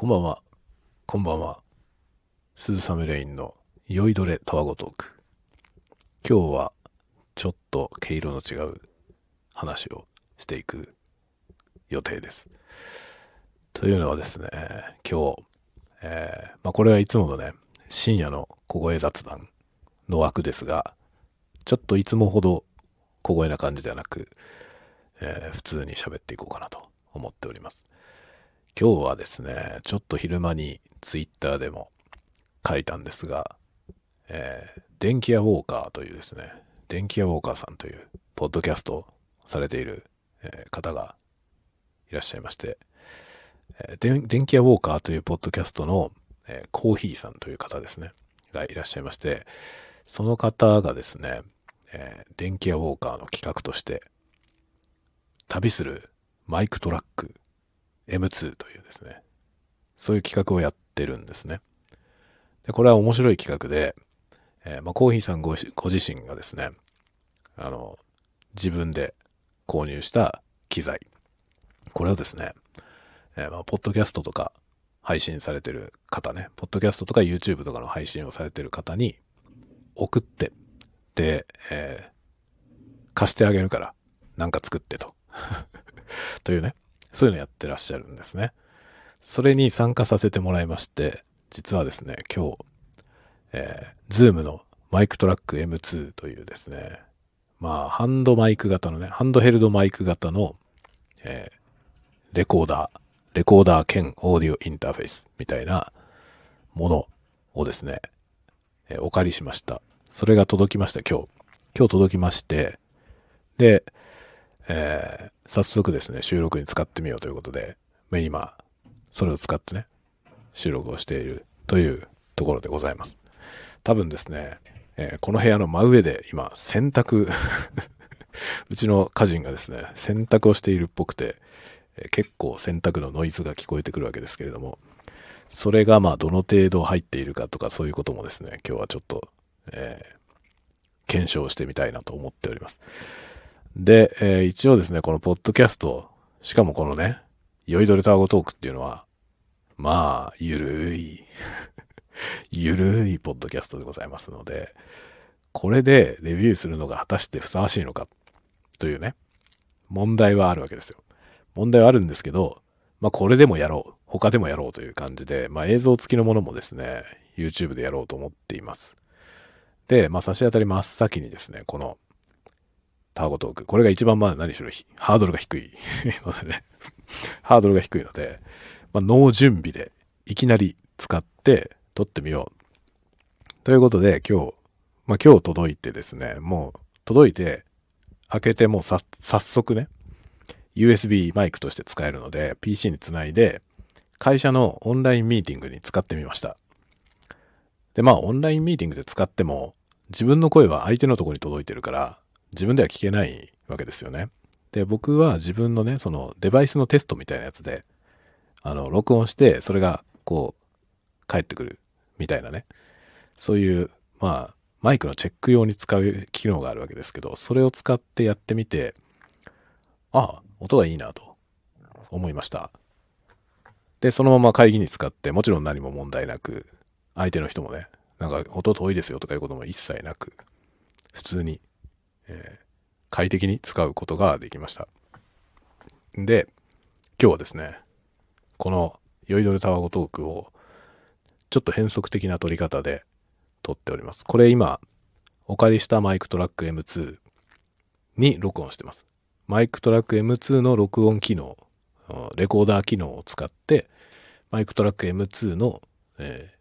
こんばんは。こんばんは。鈴雨レインの酔いどれタワゴトーク。今日はちょっと毛色の違う話をしていく予定です。というのはですね、今日、えー、まあこれはいつものね、深夜の小声雑談の枠ですが、ちょっといつもほど小声な感じではなく、えー、普通に喋っていこうかなと思っております。今日はですね、ちょっと昼間にツイッターでも書いたんですが、えー、電気屋ウォーカーというですね、電気屋ウォーカーさんというポッドキャストされている、えー、方がいらっしゃいまして、えー、電気屋ウォーカーというポッドキャストの、えー、コーヒーさんという方ですね、がいらっしゃいまして、その方がですね、えー、電気屋ウォーカーの企画として、旅するマイクトラック M2 というですね、そういう企画をやってるんですね。でこれは面白い企画で、えー、まあ、コーヒーさんご自身がですね、あの、自分で購入した機材、これをですね、えー、まあ、ポッドキャストとか配信されてる方ね、ポッドキャストとか YouTube とかの配信をされてる方に送って、で、えー、貸してあげるから、なんか作ってと。というね、そういうのやってらっしゃるんですね。それに参加させてもらいまして、実はですね、今日、えー、 ZOOM の MicTrak M2 というですね、まあ、ハンドマイク型のね、ハンドヘルドマイク型の、えー、レコーダー、レコーダー兼オーディオインターフェースみたいなものをですね、えー、お借りしました。それが届きました、今日。今日届きまして、で、えー、早速ですね、収録に使ってみようということで、今、それを使ってね、収録をしているというところでございます。多分ですね、えー、この部屋の真上で今、洗濯 うちの家人がですね、洗濯をしているっぽくて、えー、結構洗濯のノイズが聞こえてくるわけですけれども、それがまあどの程度入っているかとかそういうこともですね、今日はちょっと、えー、検証してみたいなと思っております。で、えー、一応ですね、このポッドキャスト、しかもこのね、酔いどれタワゴトークっていうのは、まあ、ゆるい ゆるいポッドキャストでございますので、これでレビューするのが果たしてふさわしいのかというね、問題はあるわけですよ。問題はあるんですけど、まあこれでもやろう。他でもやろうという感じで、まあ映像付きのものもですね、YouTube でやろうと思っています。で、まあ差し当たり真っ先にですね、このターゴトーク。これが一番まあ何しろハードルが低い ハードルが低いので、まあ、ノー準備でいきなり使って撮ってみよう。ということで今日、まあ今日届いてですね、もう届いて開けてもう早速ね、USB マイクとして使えるので PC につないで会社のオンラインミーティングに使ってみました。で、まあオンラインミーティングで使っても自分の声は相手のとこに届いてるから自分では聞けないわけですよね。で、僕は自分のね、そのデバイスのテストみたいなやつで、あの、録音して、それがこう、返ってくるみたいなね。そういう、まあ、マイクのチェック用に使う機能があるわけですけど、それを使ってやってみて、ああ、音がいいなと思いました。で、そのまま会議に使って、もちろん何も問題なく、相手の人もね、なんか音遠いですよとかいうことも一切なく、普通にえー、快適に使うことができました。で、今日はですね、この酔いどれタワゴトークをちょっと変則的な撮り方で撮っております。これ今、お借りしたマイクトラック M2 に録音してます。マイクトラック M2 の録音機能、レコーダー機能を使って、マイクトラック M2 の、え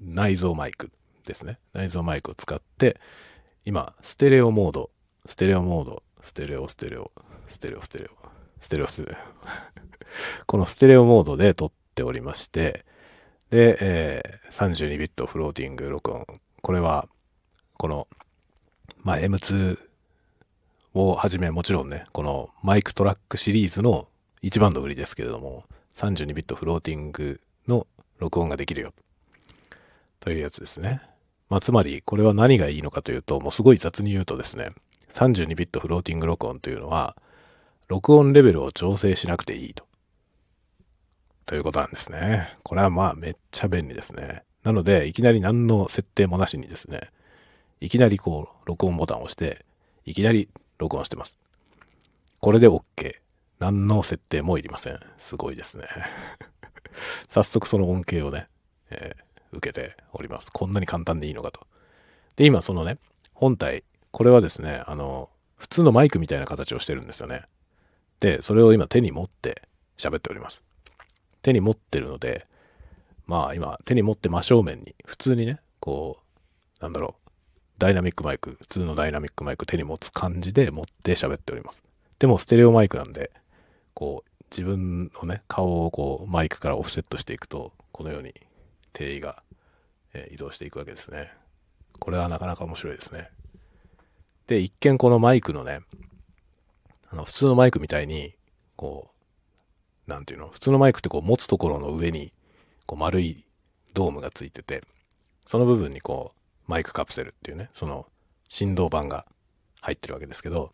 ー、内蔵マイクですね。内蔵マイクを使って、今、ステレオモードステレオモード、ステレオ、ステレオ、ステレオ、ステレオ、ステレオ、ステレオ。このステレオモードで撮っておりまして、で、えー、32ビットフローティング録音。これは、この、まあ、M2 をはじめ、もちろんね、この MicTrak シリーズの一番の売りですけれども、32ビットフローティングの録音ができるよ。というやつですね。まあ、つまり、これは何がいいのかというと、もうすごい雑に言うとですね、32ビットフローティング録音というのは、録音レベルを調整しなくていいと。ということなんですね。これはまあめっちゃ便利ですね。なので、いきなり何の設定もなしにですね、いきなりこう、録音ボタンを押して、いきなり録音してます。これで OK。何の設定もいりません。すごいですね。早速その恩恵をね、えー、受けております。こんなに簡単でいいのかと。で、今そのね、本体、これはですね、あの、普通のマイクみたいな形をしてるんですよね。で、それを今手に持って喋っております。手に持ってるので、まあ今手に持って真正面に、普通にね、こう、なんだろう、ダイナミックマイク、普通のダイナミックマイク手に持つ感じで持って喋っております。でもステレオマイクなんで、こう、自分のね、顔をこう、マイクからオフセットしていくと、このように定位が、え、移動していくわけですね。これはなかなか面白いですね。で、一見このマイクのね、あの、普通のマイクみたいに、こう、なんていうの、普通のマイクってこう持つところの上に、こう丸いドームがついてて、その部分にこう、マイクカプセルっていうね、その振動板が入ってるわけですけど、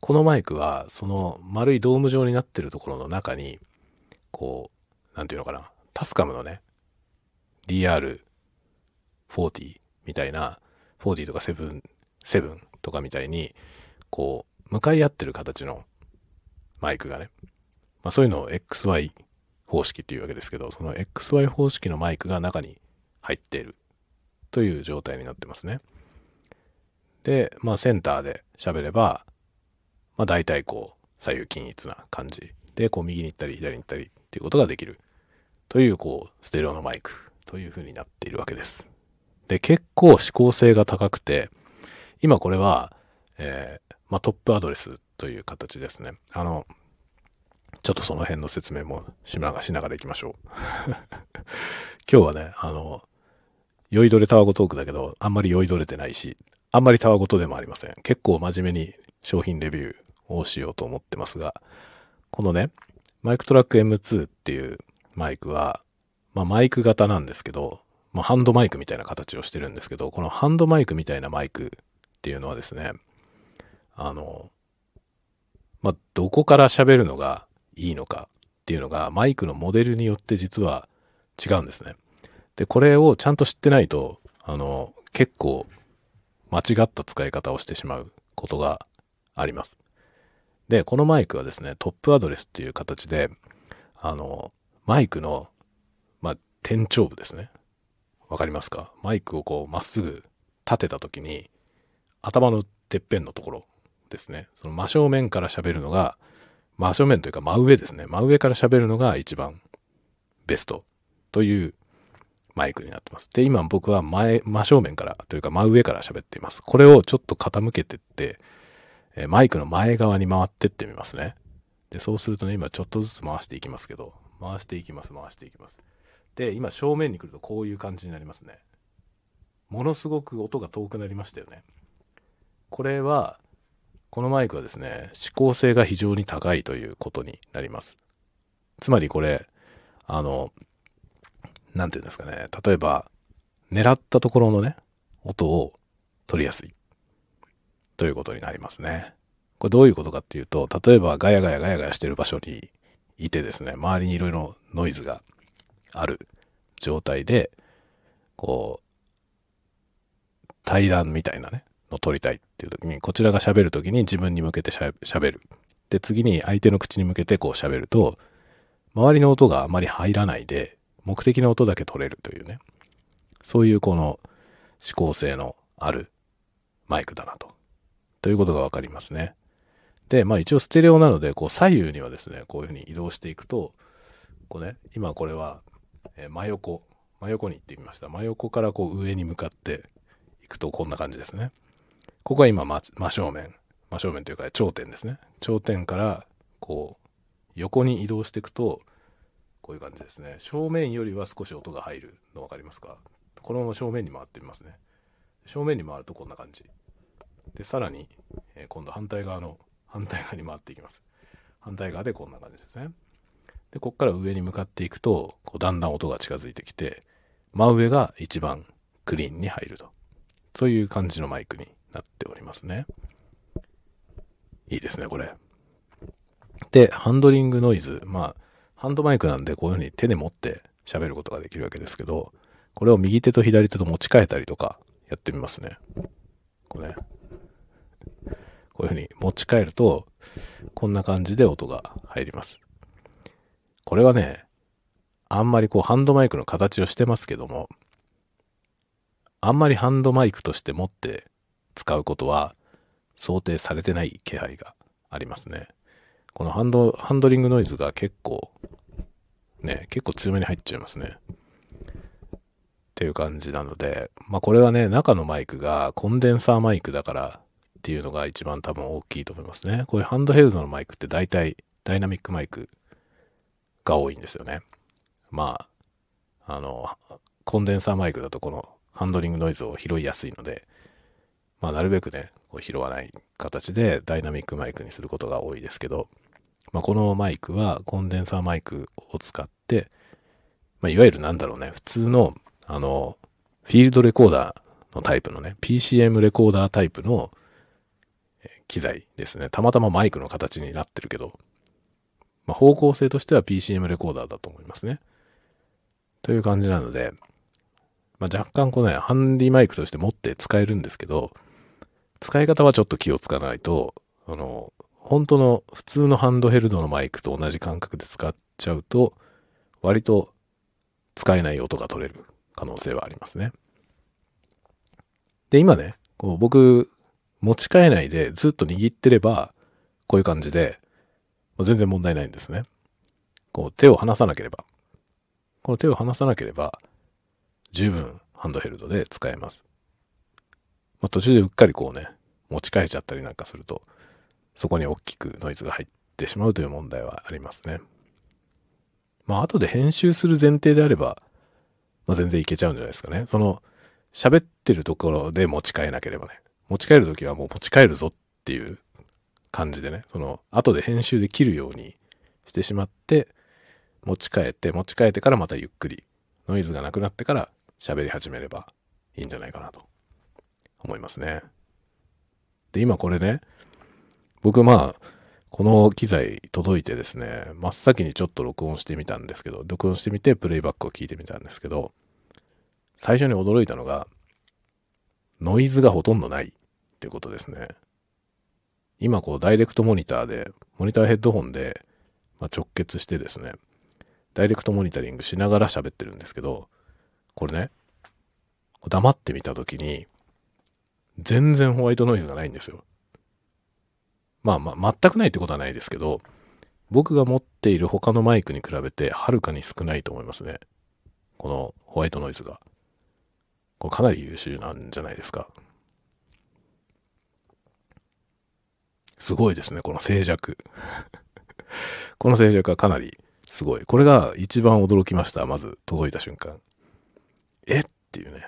このマイクは、その丸いドーム状になってるところの中に、こう、なんていうのかな、タスカムのね、DR40 みたいな、40とか7、7とかみたいに、こう、向かい合ってる形のマイクがね、まあそういうのを XY 方式っていうわけですけど、その XY 方式のマイクが中に入っているという状態になってますね。で、まあセンターで喋れば、まあ大体こう左右均一な感じで、こう右に行ったり左に行ったりっていうことができるというこうステレオのマイクという風になっているわけです。で、結構指向性が高くて、今これは、えー、まあトップアドレスという形ですね。あの、ちょっとその辺の説明もしながら行きましょう。今日はね、あの、酔いどれタワゴトークだけど、あんまり酔いどれてないし、あんまりタワゴトでもありません。結構真面目に商品レビューをしようと思ってますが、このね、マイクトラック M2 っていうマイクは、まあマイク型なんですけど、まあハンドマイクみたいな形をしてるんですけど、このハンドマイクみたいなマイクっていうのはですね、あの、まあどこから喋るのがいいのかっていうのがマイクのモデルによって実は違うんですね。で、これをちゃんと知ってないと、あの、結構間違った使い方をしてしまうことがあります。で、このマイクはですね、トップアドレスっていう形で、あの、マイクの、まあ、天頂部ですね。わかりますか？マイクをこう、まっすぐ立てた時に、頭のてっぺんのところですね。その真正面から喋るのが、真正面というか真上ですね。真上から喋るのが一番ベストというマイクになってます。で、今僕は前、真正面からというか真上から喋っています。これをちょっと傾けてって、えマイクの前側に回ってってみますね。で、そうするとね、今ちょっとずつ回していきますけど、回していきます、回していきます。で、今正面に来るとこういう感じになりますね。ものすごく音が遠くなりましたよね。これは、このマイクはですね、指向性が非常に高いということになります。つまりこれ、あの、なんていうんですかね、例えば、狙ったところのね、音を取りやすい。ということになりますね。これどういうことかっていうと、例えばガヤガヤガヤガヤしてる場所にいてですね、周りにいろいろノイズがある状態で、こう、対談みたいなね、の撮りたいっていう時に、こちらが喋る時に自分に向けて喋る。で、次に相手の口に向けてこう喋ると、周りの音があまり入らないで、目的の音だけ取れるというね、そういうこの指向性のあるマイクだなと。ということがわかりますね。で、まあ一応ステレオなので、こう左右にはですね、こういうふうに移動していくと、こうね、今これは、え真横、真横に行ってみました。真横からこう上に向かっていくとこんな感じですね。ここは今真正面、真正面というか頂点ですね。頂点からこう横に移動していくと、こういう感じですね。正面よりは少し音が入るの分かりますか？このまま正面に回ってみますね。正面に回るとこんな感じ。で、さらに、え、今度反対側の、反対側に回っていきます。反対側でこんな感じですね。で、こっから上に向かっていくと、こうだんだん音が近づいてきて、真上が一番クリーンに入ると。そういう感じのマイクになっておりますね。いいですね、これ。で、ハンドリングノイズ。まあ、ハンドマイクなんでこういうふうに手で持って喋ることができるわけですけど、これを右手と左手と持ち替えたりとかやってみますね。こうね。こういうふうに持ち替えると、こんな感じで音が入ります。これはね、あんまりこうハンドマイクの形をしてますけども、あんまりハンドマイクとして持って使うことは想定されてない気配がありますね。このハンド、ハンドリングノイズが結構、ね、結構強めに入っちゃいますね。っていう感じなので、まあこれはね、中のマイクがコンデンサーマイクだからっていうのが一番多分大きいと思いますね。こういうハンドヘルドのマイクって大体ダイナミックマイクが多いんですよね。まあ、あの、コンデンサーマイクだとこのハンドリングノイズを拾いやすいので、まあなるべくね、こう拾わない形でダイナミックマイクにすることが多いですけど、まあこのマイクはコンデンサーマイクを使って、まあいわゆるなんだろうね、普通のあの、フィールドレコーダーのタイプのね、PCM レコーダータイプの機材ですね。たまたまマイクの形になってるけど、まあ、方向性としては PCM レコーダーだと思いますね。という感じなので、まあ、若干このね、ハンディマイクとして持って使えるんですけど、使い方はちょっと気をつかないと、あの、本当の普通のハンドヘルドのマイクと同じ感覚で使っちゃうと、割と使えない音が取れる可能性はありますね。で、今ね、こう僕、持ち替えないでずっと握ってれば、こういう感じでま、全然問題ないんですね。こう手を離さなければ。この手を離さなければ、十分ハンドヘルドで使えます。まあ、途中でうっかりこうね、持ち替えちゃったりなんかすると、そこに大きくノイズが入ってしまうという問題はありますね。まあ、後で編集する前提であれば、まあ、全然いけちゃうんじゃないですかね。その、喋ってるところで持ち帰えなければね。持ち帰るときはもう持ち帰るぞっていう感じでね、その、後で編集できるようにしてしまって、持ち帰って、持ち帰ってからまたゆっくり、ノイズがなくなってから喋り始めればいいんじゃないかなと思いますね。で、今これね、僕まあ、この機材届いてですね、真っ先にちょっと録音してみたんですけど、録音してみてプレイバックを聞いてみたんですけど、最初に驚いたのが、ノイズがほとんどないっていうことですね。今こうダイレクトモニターで、モニターヘッドホンで、まあ、直結してですね、ダイレクトモニタリングしながら喋ってるんですけど、これね、黙ってみたときに、全然ホワイトノイズがないんですよ。まあまあ、全くないってことはないですけど、僕が持っている他のマイクに比べてはるかに少ないと思いますね。このホワイトノイズが。これかなり優秀なんじゃないですか。すごいですね、この静寂。この静寂はかなりすごい。これが一番驚きました。まず届いた瞬間。え？っていうね。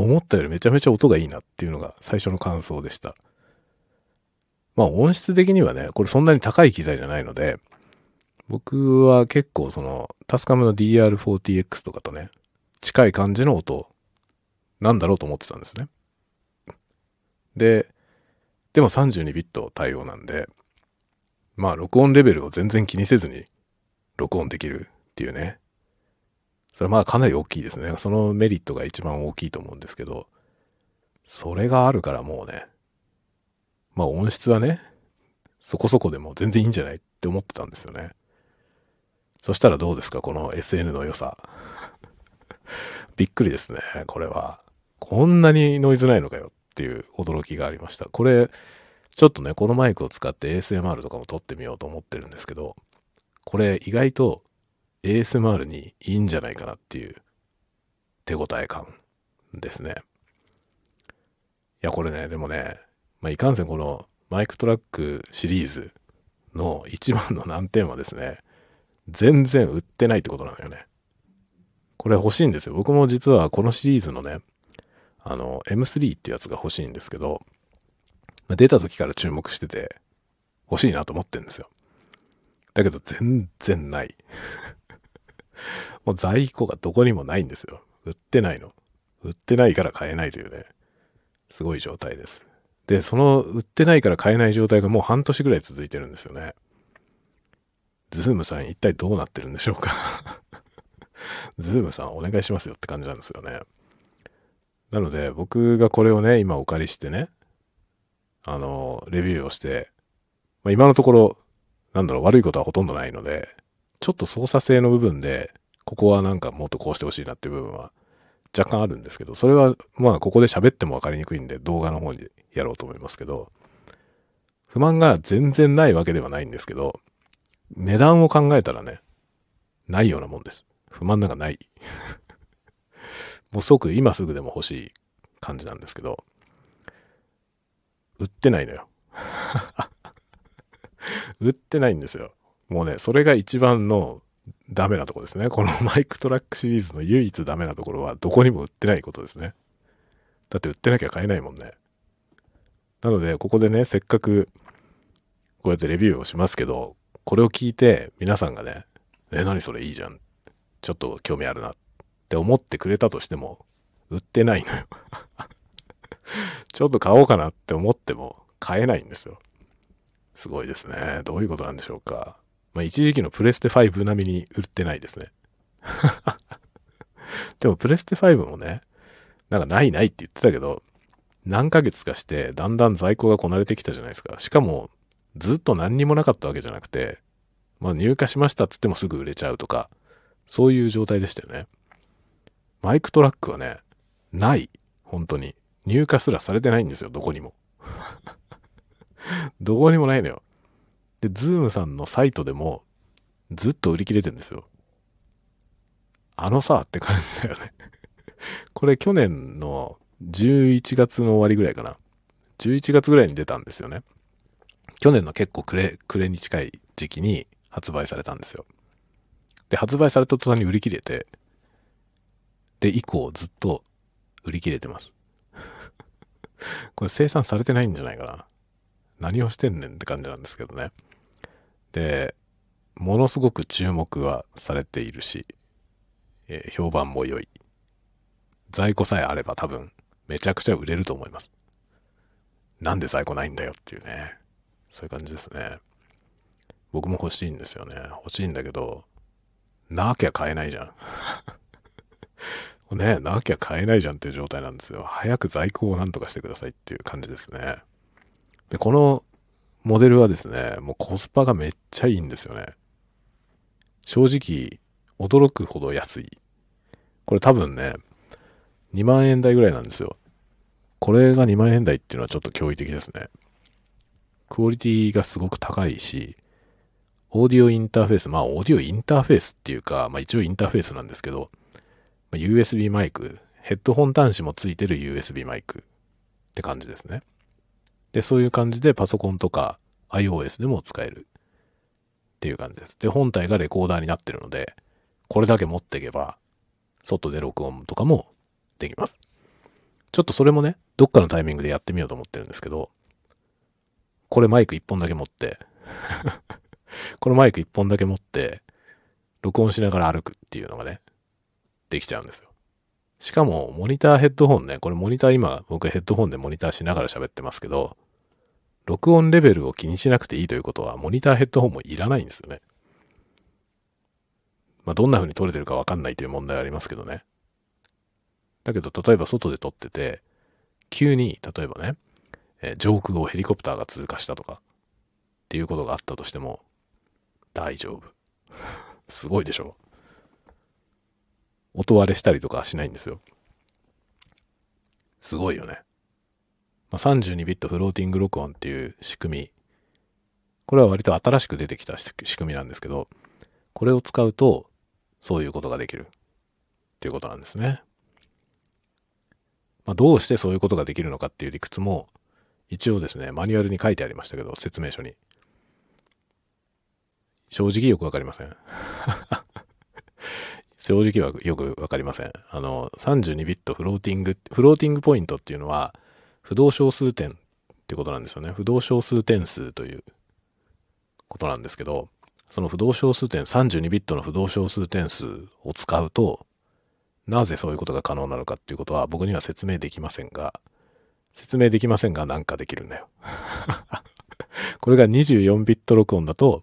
思ったよりめちゃめちゃ音がいいなっていうのが最初の感想でした。まあ音質的にはね、これそんなに高い機材じゃないので、僕は結構その、タスカムの DR40X とかとね、近い感じの音なんだろうと思ってたんですね。で、でも32ビット対応なんで、まあ録音レベルを全然気にせずに録音できるっていうね。それはまあかなり大きいですね。そのメリットが一番大きいと思うんですけど、それがあるからもうね、まあ音質はね、そこそこでも全然いいんじゃないって思ってたんですよね。そしたらどうですか？この SN の良さ。びっくりですね、これは。こんなにノイズないのかよっていう驚きがありました。これ、ちょっとね、このマイクを使って ASMR とかも撮ってみようと思ってるんですけど、これ意外と ASMR にいいんじゃないかなっていう手応え感ですね。いや、これね、でもね、まあ、いかんせんこのマイクトラックシリーズの一番の難点はですね、全然売ってないってことなのよね。これ欲しいんですよ。僕も実はこのシリーズのね、あの、M3 ってやつが欲しいんですけど、出た時から注目してて、欲しいなと思ってんですよ。だけど全然ない。もう在庫がどこにもないんですよ。売ってないの。売ってないから買えないというね、すごい状態です。で、その売ってないから買えない状態がもう半年ぐらい続いてるんですよね。 ZOOM さん一体どうなってるんでしょうか？ZOOM さんお願いしますよって感じなんですよね。なので僕がこれをね、今お借りしてね、あの、レビューをして、まあ、今のところ、なんだろう、悪いことはほとんどないので、ちょっと操作性の部分で、ここはなんかもっとこうしてほしいなっていう部分は若干あるんですけど、それはまあここで喋っても分かりにくいんで動画の方にやろうと思いますけど、不満が全然ないわけではないんですけど、値段を考えたらね、ないようなもんです。不満なんかない。もう即今すぐでも欲しい感じなんですけど、売ってないのよ。売ってないんですよ。もうね、それが一番のダメなとこですね。この マイクトラックシリーズの唯一ダメなところはどこにも売ってないことですね。だって売ってなきゃ買えないもんね。なので、ここでね、せっかくこうやってレビューをしますけど、これを聞いて皆さんがね、え、何それいいじゃん。ちょっと興味あるなって思ってくれたとしても、売ってないのよ ちょっと買おうかなって思っても買えないんですよ。すごいですね。どういうことなんでしょうか。まあ、一時期のプレステ5並みに売ってないですね。でもプレステ5もね、なんかないないって言ってたけど、何ヶ月かしてだんだん在庫がこなれてきたじゃないですか。しかも、ずっと何にもなかったわけじゃなくて、まあ入荷しましたっつってもすぐ売れちゃうとか、そういう状態でしたよね。 MicTrak はね、ない。本当に。入荷すらされてないんですよ、どこにも。どこにもないのよ。で、 ZOOM さんのサイトでもずっと売り切れてんですよ。あのさって感じだよね これ去年の11月の終わりぐらいかな。11月ぐらいに出たんですよね。去年の結構暮れ、暮れに近い時期に発売されたんですよ。で、発売された途端に売り切れて、で、以降ずっと売り切れてます。これ生産されてないんじゃないかな。何をしてんねんって感じなんですけどね。で、ものすごく注目はされているし、えー、評判も良い。在庫さえあれば多分めちゃくちゃ売れると思います。なんで在庫ないんだよっていうね。そういう感じですね。僕も欲しいんですよね。欲しいんだけど、なきゃ買えないじゃん。ね、なきゃ買えないじゃんっていう状態なんですよ。早く在庫をなんとかしてくださいっていう感じですね。で、このモデルはですね、もうコスパがめっちゃいいんですよね。正直、驚くほど安い。これ多分ね、2万円台ぐらいなんですよ。これが2万円台っていうのはちょっと驚異的ですね。クオリティがすごく高いし、オーディオインターフェース、まあオーディオインターフェースっていうか、まあ一応インターフェースなんですけど、ま、USB マイク、ヘッドホン端子もついてる USB マイクって感じですね。で、そういう感じでパソコンとか iOS でも使えるっていう感じです。で、本体がレコーダーになってるので、これだけ持っていけば、外で録音とかもできます。ちょっとそれもね、どっかのタイミングでやってみようと思ってるんですけど、これマイク一本だけ持って このマイク一本だけ持って、録音しながら歩くっていうのがね、できちゃうんですよ。しかも、モニターヘッドホンね、これモニター今、僕ヘッドホンでモニターしながら喋ってますけど、録音レベルを気にしなくていいということは、モニターヘッドホンもいらないんですよね。まあ、どんな風に撮れてるかわかんないという問題はありますけどね。だけど、例えば外で撮ってて、急に、例えばね、え上空をヘリコプターが通過したとか、っていうことがあったとしても、大丈夫。すごいでしょ音割れしたりとかしないんですよ。すごいよね。ま、32ビットフローティング録音っていう仕組み。これは割と新しく出てきた仕組みなんですけど、これを使うと、そういうことができる。っていうことなんですね。まあ、どうしてそういうことができるのかっていう理屈も、一応ですね、マニュアルに書いてありましたけど、説明書に。正直よくわかりません。正直はよくわかりません。あの、32ビットフローティング、フローティングポイントっていうのは、不動小数点ってことなんですよね。不動小数点数ということなんですけど、その不動小数点、32ビットの不動小数点数を使うと、なぜそういうことが可能なのかっていうことは僕には説明できませんが、説明できませんがなんかできるんだよ。これが24ビット録音だと、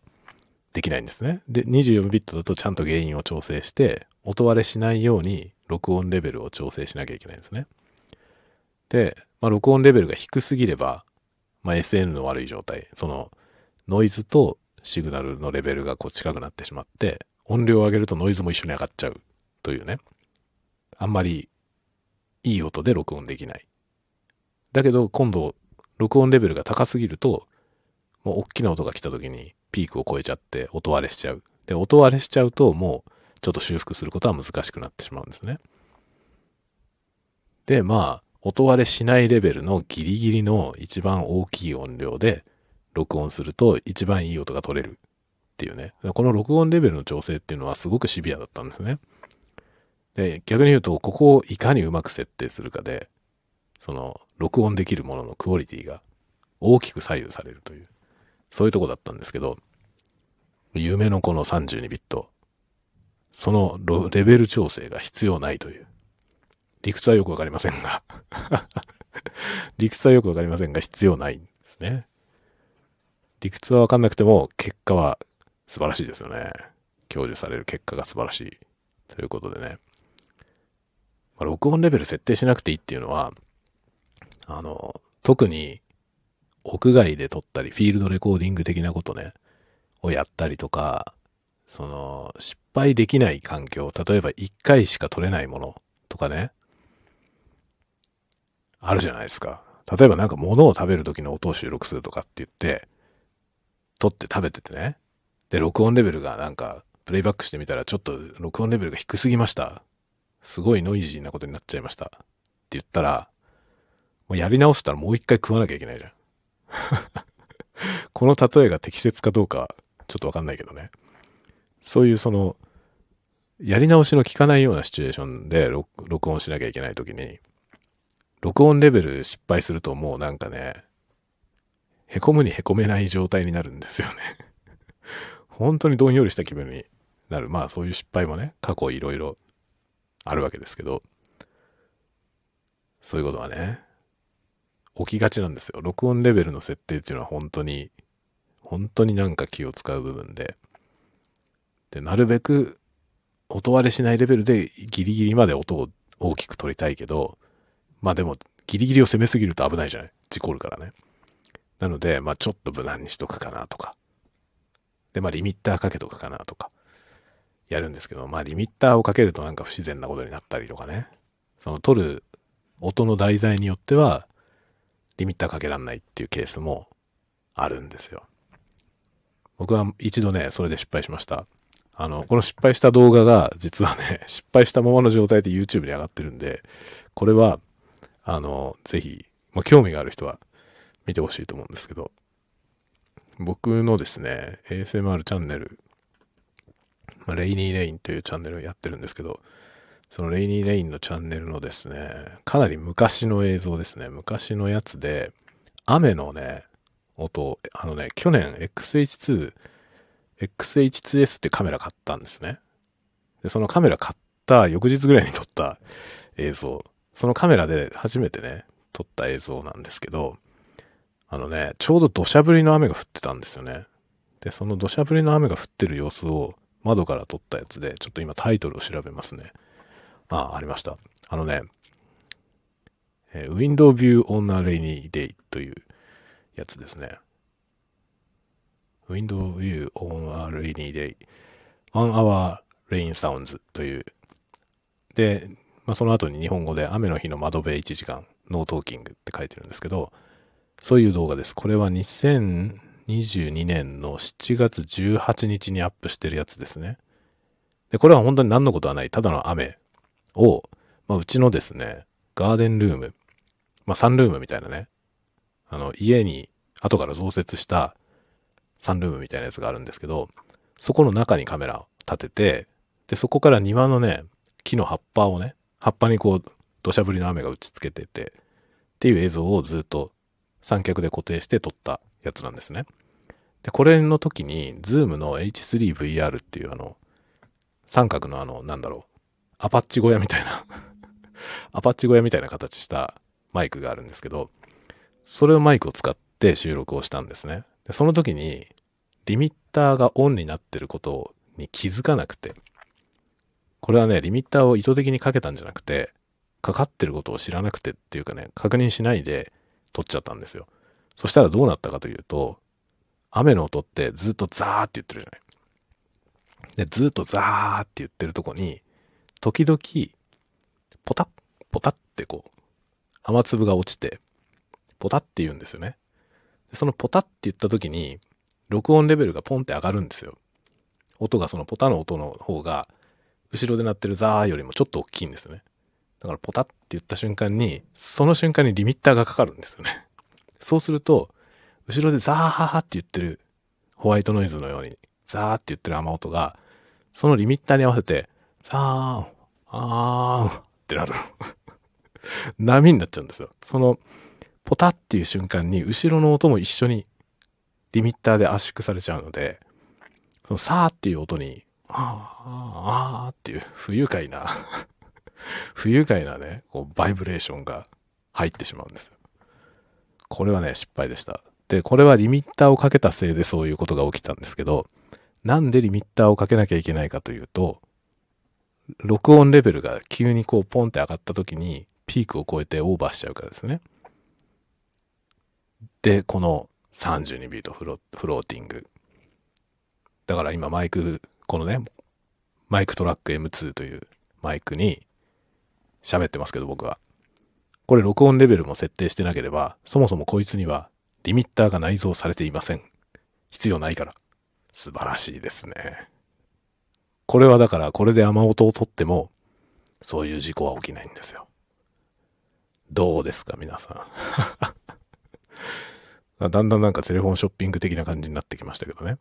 できないんですね。で、24ビットだとちゃんと原因を調整して、音割れしないように録音レベルを調整しなきゃいけないんですね。で、まあ、録音レベルが低すぎれば、まあ、SN の悪い状態、そのノイズとシグナルのレベルがこう近くなってしまって、音量を上げるとノイズも一緒に上がっちゃうというね。あんまりいい音で録音できない。だけど今度録音レベルが高すぎると、もう大きな音が来た時にピークを超えちゃって音割れしちゃう。で、音割れしちゃうともうちょっと修復することは難しくなってしまうんですね。で、まあ、音割れしないレベルのギリギリの一番大きい音量で録音すると一番いい音が取れるっていうね。この録音レベルの調整っていうのはすごくシビアだったんですね。で、逆に言うと、ここをいかにうまく設定するかで、その、録音できるもののクオリティが大きく左右されるという、そういうとこだったんですけど、夢のこの32ビット、そのレベル調整が必要ないという。理屈はよくわかりませんが理屈はよくわかりませんが、必要ないんですね。理屈はわかんなくても、結果は素晴らしいですよね。享受される結果が素晴らしい。ということでね。まあ、録音レベル設定しなくていいっていうのは、あの、特に屋外で撮ったり、フィールドレコーディング的なことね、をやったりとか、その、失敗できない環境、例えば1回しか撮れないものとかね、あるじゃないですか。例えばなんか物を食べる時の音を収録するとかって言って、撮って食べててね。で、録音レベルがなんか、プレイバックしてみたらちょっと録音レベルが低すぎました。すごいノイジーなことになっちゃいました。って言ったら、もうやり直したらもう一回食わなきゃいけないじゃん。この例えが適切かどうか、ちょっとわかんないけどね。そういうその、やり直しの効かないようなシチュエーションで録音しなきゃいけないときに、録音レベル失敗するともうなんかね、へこむにへこめない状態になるんですよね 本当にどんよりした気分になる。まあそういう失敗もね、過去いろいろあるわけですけど、そういうことはね、起きがちなんですよ。録音レベルの設定っていうのは本当に、本当になんか気を使う部分で、で、なるべく音割れしないレベルでギリギリまで音を大きく取りたいけど、まあでもギリギリを攻めすぎると危ないじゃない？事故るからね。なので、まあちょっと無難にしとくかなとか。で、まあリミッターかけとくかなとか。やるんですけど、まあリミッターをかけるとなんか不自然なことになったりとかね。その取る音の題材によっては、リミッターかけらんないっていうケースもあるんですよ。僕は一度ね、それで失敗しました。あの、この失敗した動画が実はね、失敗したままの状態で YouTube に上がってるんで、これは、あの、ぜひ、まあ、興味がある人は見てほしいと思うんですけど、僕のですね、ASMR チャンネルまあ、レイニーレインというチャンネルをやってるんですけど、そのレイニーレインのチャンネルのですね、かなり昔の映像ですね、昔のやつで、雨のね、音、あのね、去年 XH2、XH2S ってカメラ買ったんですね。で、そのカメラ買った翌日ぐらいに撮った映像、そのカメラで初めてね、撮った映像なんですけど、あのね、ちょうど土砂降りの雨が降ってたんですよね。で、その土砂降りの雨が降ってる様子を窓から撮ったやつで、ちょっと今タイトルを調べますね。あ、ありました。あのね、えー、Window View on a Rainy Day というやつですね。Window View on a Rainy Day One Hour Rain Sounds という。で、まあ、その後に日本語で雨の日の窓辺1時間、 No Talking って書いてるんですけど、そういう動画です。これは2022年の7月18日にアップしてるやつですね。で、これは本当に何のことはない、ただの雨を、まあ、うちのですね、ガーデンルーム、まあ、サンルームみたいなね、あの、家に後から増設したサンルームみたいなやつがあるんですけど、そこの中にカメラを立てて、で、そこから庭のね、木の葉っぱをね、葉っぱにこう、土砂降りの雨が打ちつけてて、っていう映像をずっと三脚で固定して撮ったやつなんですね。で、これの時に、ズームの H3VR っていうあの、三角のあの、なんだろう、アパッチ小屋みたいな アパッチ小屋みたいな形したマイクがあるんですけど、それをマイクを使って収録をしたんですね。で、その時に、リミッターがオンになってることに気づかなくて、これはね、リミッターを意図的にかけたんじゃなくて、かかってることを知らなくてっていうかね、確認しないで撮っちゃったんですよ。そしたらどうなったかというと、雨の音ってずっとザーって言ってるじゃない。で、ずっとザーって言ってるとこに、時々、ポタッ、ポタッってこう、雨粒が落ちて、ポタッって言うんですよね。そのポタッって言った時に、録音レベルがポンって上がるんですよ。音がそのポタの音の方が、後ろで鳴ってるザーよりもちょっと大きいんですよね。だからポタッって言った瞬間に、その瞬間にリミッターがかかるんですよね。そうすると、後ろでザーハハって言ってるホワイトノイズのように、ザーって言ってる雨音が、そのリミッターに合わせて、ザーン、あーんってなる。波になっちゃうんですよ。その、ポタっていう瞬間に、後ろの音も一緒にリミッターで圧縮されちゃうので、そのさーっていう音に、あー、あー、あっていう不愉快な 不愉快なね、こう、バイブレーションが入ってしまうんですよ。これはね、失敗でした。で、これはリミッターをかけたせいでそういうことが起きたんですけど、なんでリミッターをかけなきゃいけないかというと、録音レベルが急にこうポンって上がった時にピークを超えてオーバーしちゃうからですね。で、この32ビットフロフローティング。だから今マイク、このね、マイクトラック M2 というマイクに喋ってますけど僕は。これ録音レベルも設定してなければ、そもそもこいつにはリミッターが内蔵されていません。必要ないから。素晴らしいですね。これはだからこれで雨音を取っても、そういう事故は起きないんですよ。どうですか皆さん。だんだんなんかテレフォンショッピング的な感じになってきましたけどね。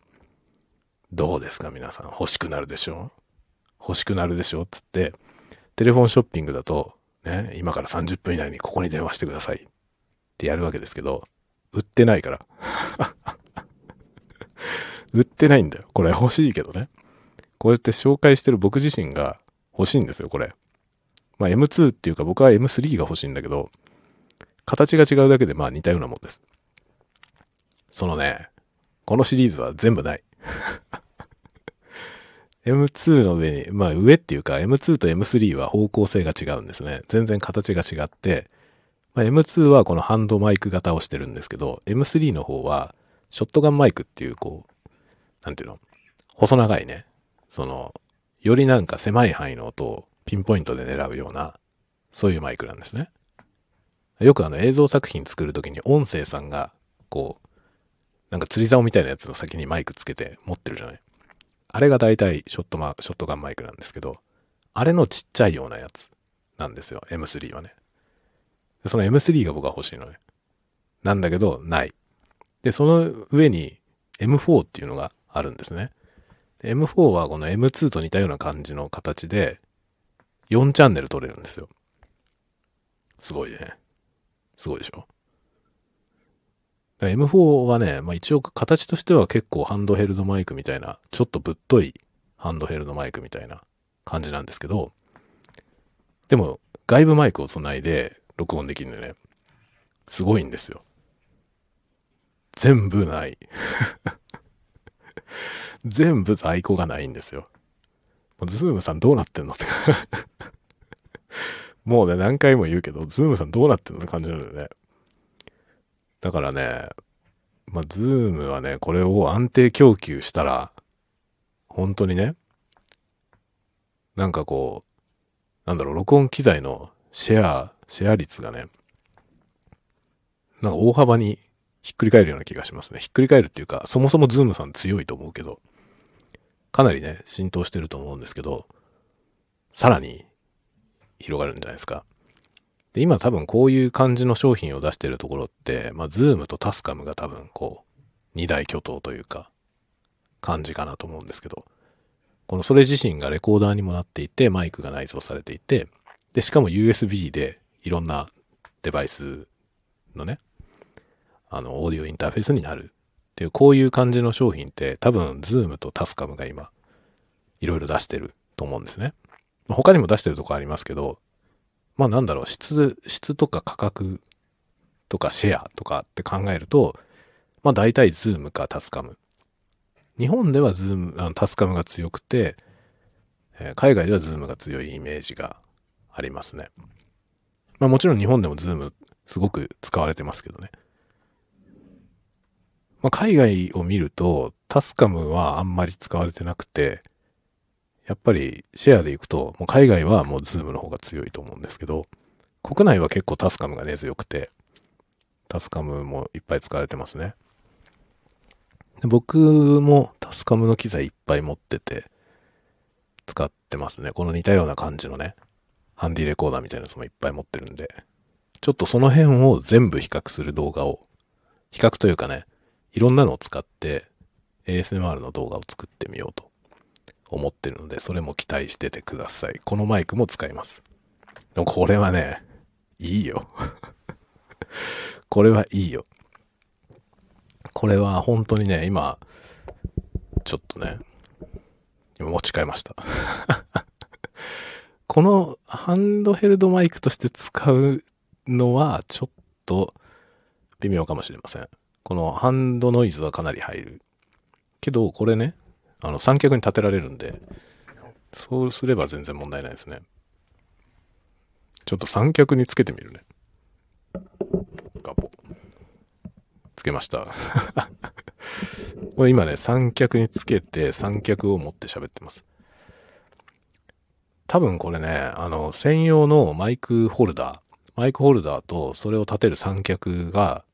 どうですか皆さん。欲しくなるでしょ？欲しくなるでしょ？つって、テレフォンショッピングだと、ね、今から30分以内にここに電話してくださいってやるわけですけど、売ってないから。売ってないんだよ。これ欲しいけどね。こうやって紹介してる僕自身が欲しいんですよ、これ。まあ M2 っていうか僕は M3 が欲しいんだけど、形が違うだけでまあ似たようなもんです。そのね、このシリーズは全部ない。M2 の上に、まあ上っていうか M2 と M3 は方向性が違うんですね。全然形が違って、まあ、M2 はこのハンドマイク型をしてるんですけど、M3 の方はショットガンマイクっていうこう、なんていうの？細長いね。その、よりなんか狭い範囲の音をピンポイントで狙うような、そういうマイクなんですね。よくあの映像作品作るときに音声さんが、こう、なんか釣り竿みたいなやつの先にマイクつけて持ってるじゃない？あれが大体ショットマ、ショットガンマイクなんですけど、あれのちっちゃいようなやつなんですよ、M3 はね。その M3 が僕は欲しいのね。なんだけど、ない。で、その上に M4 っていうのがあるんですね。M4 はこの M2 と似たような感じの形で、4チャンネル撮れるんですよ。すごいね。すごいでしょ？M4 はね、まあ一応形としては結構ハンドヘルドマイクみたいな、ちょっとぶっといハンドヘルドマイクみたいな感じなんですけど、でも外部マイクをつないで録音できるんでね、すごいんですよ。全部ない。全部在庫がないんですよ。ズームさんどうなってんのって もうね、何回も言うけど、ズームさんどうなってんのって感じなのよね。だからね、まあ、ズームはね、これを安定供給したら、本当にね、なんかこう、なんだろう、録音機材のシェア、シェア率がね、なんか大幅にひっくり返るような気がしますね。ひっくり返るっていうか、そもそもズームさん強いと思うけど、かなりね、浸透してると思うんですけど、さらに広がるんじゃないですか。で、今多分こういう感じの商品を出してるところって、まあ、ズームとタスカムが多分こう、二大巨頭というか、感じかなと思うんですけど、このそれ自身がレコーダーにもなっていて、マイクが内蔵されていて、で、しかも USB でいろんなデバイスのね、あの、オーディオインターフェースになるっていう、こういう感じの商品って多分、ズームとタスカムが今、いろいろ出してると思うんですね。他にも出してるとこありますけど、まあなんだろう、質、質とか価格とかシェアとかって考えると、まあ大体ズームかタスカム日本ではズーム、あのタスカムが強くて、えー、海外ではズームが強いイメージがありますね。まあもちろん日本でもズームすごく使われてますけどね。まあ海外を見るとタスカムはあんまり使われてなくて、やっぱりシェアでいくと、もう海外はもうズームの方が強いと思うんですけど、国内は結構タスカムが根強くて、タスカムもいっぱい使われてますね。で僕もタスカムの機材いっぱい持ってて、使ってますね。この似たような感じのね、ハンディレコーダーみたいなやつもいっぱい持ってるんで、ちょっとその辺を全部比較する動画を、比較というかね、いろんなのを使って ASMR の動画を作ってみようと思ってるので、それも期待しててください。このマイクも使います。でもこれはね、いいよ。これはいいよ。これは本当にね、今、ちょっとね、今持ち替えました。このハンドヘルドマイクとして使うのはちょっと微妙かもしれません。このハンドノイズはかなり入る。けど、これね、あの三脚に立てられるんで、そうすれば全然問題ないですね。ちょっと三脚につけてみるね。ガポ。つけました。これ今ね、三脚につけて三脚を持って喋ってます。多分これね、あの、専用のマイクホルダー、マイクホルダーとそれを立てる三脚が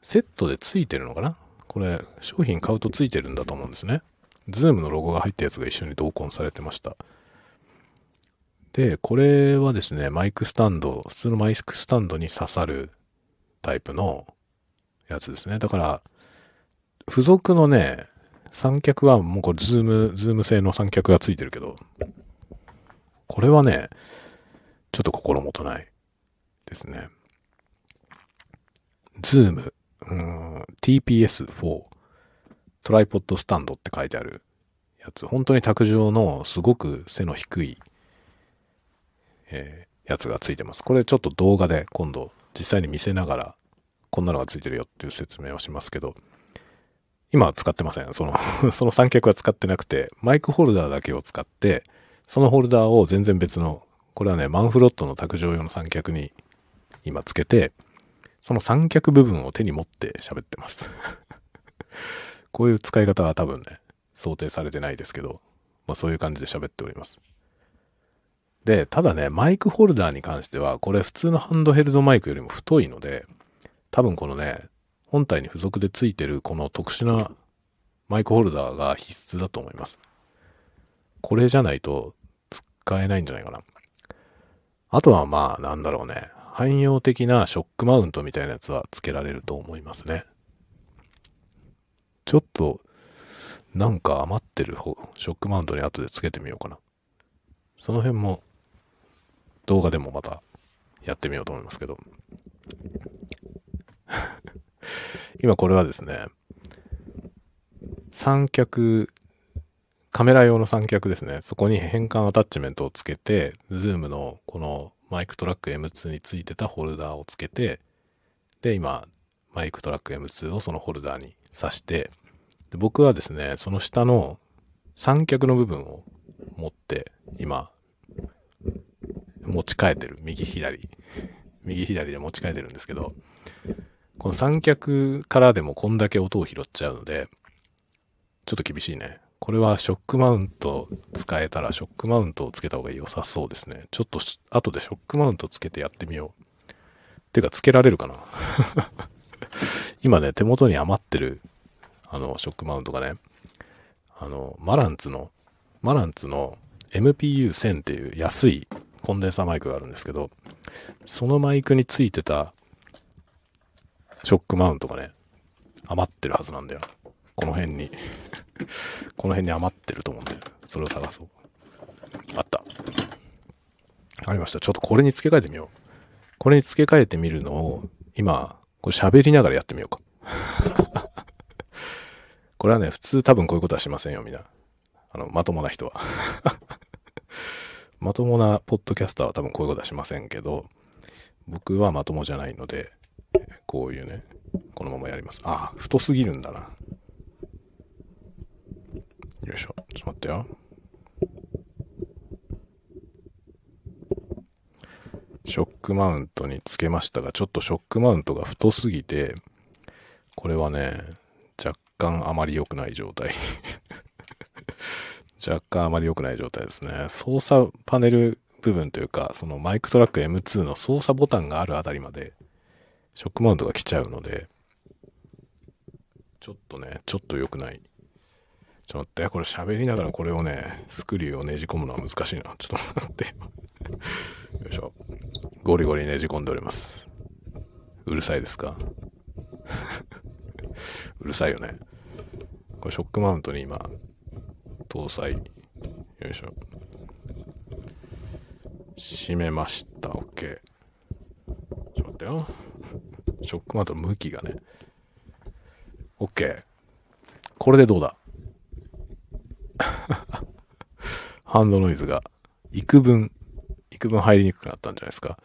セットでついてるのかな？これ商品買うとついてるんだと思うんですね。ズームのロゴが入ったやつが一緒に同梱されてました。で、これはですね、マイクスタンド、普通のマイクスタンドに刺さるタイプのやつですね。だから、付属のね、三脚はもうこれズーム、ズーム製の三脚がついてるけど、これはね、ちょっと心もとないですね。ズーム、うん、TPS4 Tripod Stand って書いてあるやつ。本当に卓上のすごく背の低い、えー、やつがついてます。これちょっと動画で今度実際に見せながらこんなのがついてるよっていう説明をしますけど、今は使ってません。その その三脚は使ってなくて、マイクホルダーだけを使って、そのホルダーを全然別の、これはね、マンフロットの卓上用の三脚に今つけて、その三脚部分を手に持って喋ってますこういう使い方は多分ね、想定されてないですけど、まあそういう感じで喋っております。で、ただね、マイクホルダーに関しては、これ普通のハンドヘルドマイクよりも太いので、多分このね、本体に付属で付いてるこの特殊なマイクホルダーが必須だと思います。これじゃないと使えないんじゃないかな。あとはまあなんだろうね。汎用的なショックマウントみたいなやつは付けられると思いますね。ちょっとなんか余ってるショックマウントに後で付けてみようかな。その辺も動画でもまたやってみようと思いますけど。今これはですね、三脚、カメラ用の三脚ですね。そこに変換アタッチメントをつけて、ズームのこのマイクトラック M2 についてたホルダーをつけて、で、今、マイクトラック M2 をそのホルダーに挿して、で僕はですね、その下の三脚の部分を持って、今、持ち替えてる。右左。右左で持ち替えてるんですけど、この三脚からでもこんだけ音を拾っちゃうので、ちょっと厳しいね。これはショックマウント使えたらショックマウントをつけた方が良さそうですね。ちょっと後でショックマウントつけてやってみよう。てかつけられるかな？今ね、手元に余ってるあのショックマウントがね、あの、マランツの、マランツの MPU1000 っていう安いコンデンサーマイクがあるんですけど、そのマイクについてたショックマウントがね、余ってるはずなんだよ。この辺にこの辺に余ってると思うんだよ。それを探そう。あった。ありました。ちょっとこれに付け替えてみよう。これに付け替えてみるのを、今、これ喋りながらやってみようか。これはね、普通多分こういうことはしませんよ、みんな。あの、まともな人は。まともなポッドキャスターは多分こういうことはしませんけど、僕はまともじゃないので、こういうね、このままやります。あ、太すぎるんだな。よいしょちょっと待ってよ。ショックマウントにつけましたが、ちょっとショックマウントが太すぎて、これはね、干あまり良くない状態。若干あまり良くない状態ですね。操作パネル部分というか、そのマイクトラック M2 の操作ボタンがあるあたりまで、ショックマウントが来ちゃうので、ちょっとね、ちょっと良くない。ちょっと待って、これ喋りながらこれをね、スクリューをねじ込むのは難しいな。ちょっと待って。よいしょ。ゴリゴリねじ込んでおります。うるさいですか？うるさいよね。これショックマウントに今、搭載。よいしょ。閉めました。OK。ちょっと待ってよ。ショックマウントの向きがね。OK。これでどうだ？ハンドノイズが幾分、幾分入りにくくなったんじゃないですか？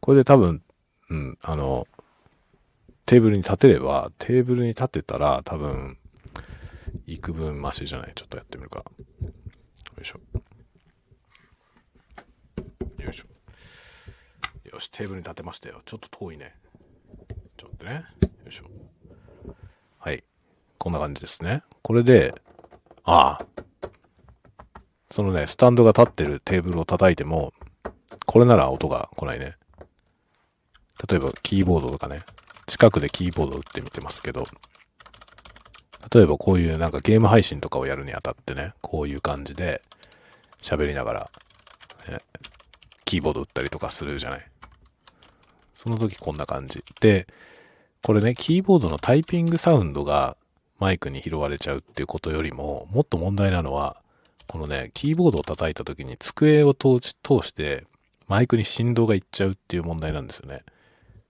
これで多分、うん、あの、テーブルに立てれば、テーブルに立てたら多分、幾分マシじゃないちょっとやってみるか。よいしょ。よいしょ。よし、テーブルに立てましたよ。ちょっと遠いね。ちょっとね。よいしょ。はい。こんな感じですね。これで、ああ。そのね、スタンドが立ってるテーブルを叩いても、これなら音が来ないね。例えばキーボードとかね、近くでキーボード打ってみてますけど、例えばこういうなんかゲーム配信とかをやるにあたってね、こういう感じで喋りながら、ね、キーボード打ったりとかするじゃない。その時こんな感じ。で、これね、キーボードのタイピングサウンドがマイクに拾われちゃうっていうことよりも、もっと問題なのは、このね、キーボードを叩いた時に机を通してマイクに振動がいっちゃうっていう問題なんですよね。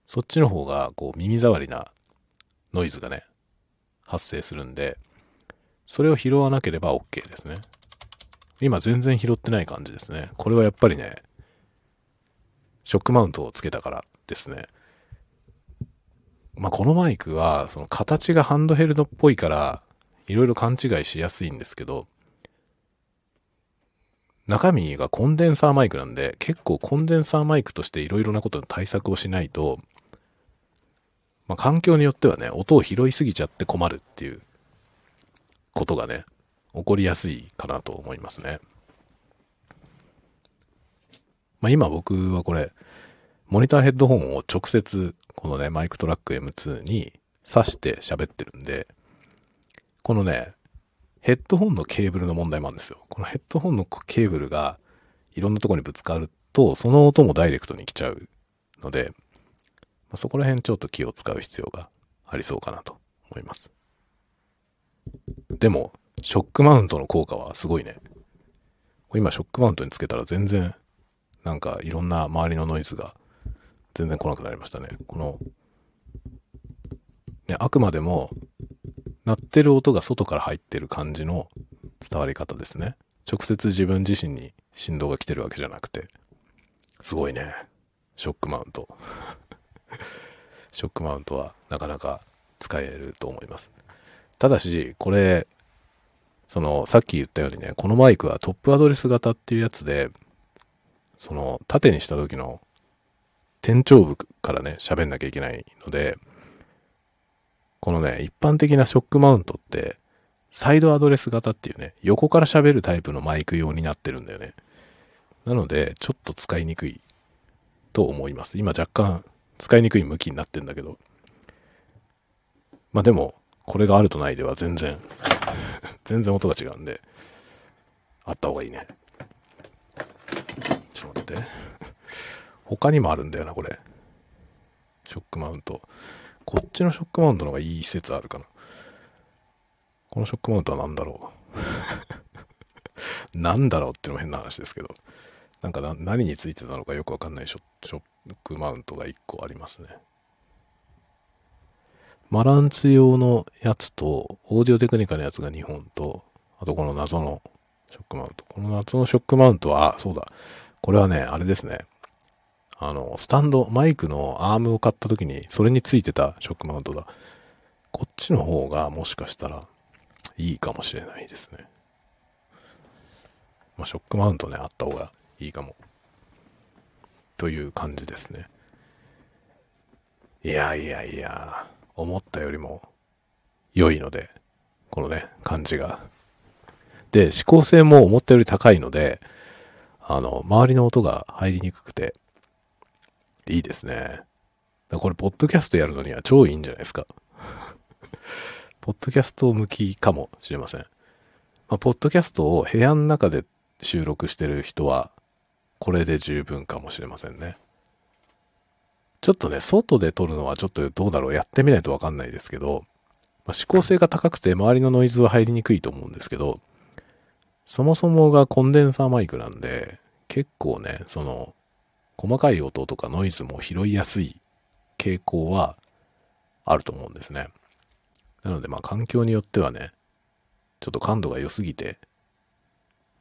そっちの方が、こう、耳障りなノイズがね、発生するんで、それを拾わなければ OK ですね。今全然拾ってない感じですね。これはやっぱりね、ショックマウントをつけたからですね。まあ、このマイクは、その形がハンドヘルドっぽいから、いろいろ勘違いしやすいんですけど、中身がコンデンサーマイクなんで、結構コンデンサーマイクとしていろいろなことの対策をしないと、まあ、環境によってはね、音を拾いすぎちゃって困るっていうことがね、起こりやすいかなと思いますね。まあ、今僕はこれ、モニターヘッドホンを直接、このね、マイクトラック M2 に挿して喋ってるんで、このね、ヘッドホンのケーブルの問題もあるんですよ。このヘッドホンのケーブルがいろんなとこにぶつかると、その音もダイレクトに来ちゃうので、ま、そこら辺ちょっと気を使う必要がありそうかなと思います。でも、ショックマウントの効果はすごいね。今、ショックマウントにつけたら全然、なんかいろんな周りのノイズが全然来なくなりましたね。この、ね、あくまでも、鳴ってる音が外から入ってる感じの伝わり方ですね。直接自分自身に振動が来てるわけじゃなくて。すごいね。ショックマウント。ショックマウントはなかなか使えると思います。ただし、これ、その、さっき言ったようにね、このマイクはトップアドレス型っていうやつで、その、縦にした時の天頂部からね、喋んなきゃいけないので、このね、一般的なショックマウントって、サイドアドレス型っていうね、横から喋るタイプのマイク用になってるんだよね。なので、ちょっと使いにくいと思います。今若干使いにくい向きになってんだけど。まあでも、これがあるとないでは全然 全然音が違うんで、あった方がいいね。ちょっと待って。他にもあるんだよな、これ。ショックマウント。こっちのショックマウントの方がいい説あるかな。このショックマウントは何だろう。何だろうっていうのも変な話ですけど。なんか何についてたのかよくわかんないショックマウントが1個ありますね。マランツ用のやつと、オーディオテクニカのやつが2本と、あとこの謎のショックマウント。この謎のショックマウントは、そうだ。これはね、あれですね。あの、スタンド、マイクのアームを買った時に、それについてたショックマウントだ。こっちの方がもしかしたらいいかもしれないですね。まあ、ショックマウントね、あった方がいいかも。という感じですね。いやいやいや、思ったよりも良いので、このね、感じが。で、指向性も思ったより高いので、あの、周りの音が入りにくくて、いいですね。これ、ポッドキャストやるのには超いいんじゃないですか。ポッドキャスト向きかもしれません。まあ、ポッドキャストを部屋の中で収録してる人は、これで十分かもしれませんね。ちょっとね、外で撮るのはちょっとどうだろう。やってみないとわかんないですけど、まあ、指向性が高くて周りのノイズは入りにくいと思うんですけど、そもそもがコンデンサーマイクなんで、結構ね、その、細かい音とかノイズも拾いやすい傾向はあると思うんですね。なので、まあ環境によってはね、ちょっと感度が良すぎて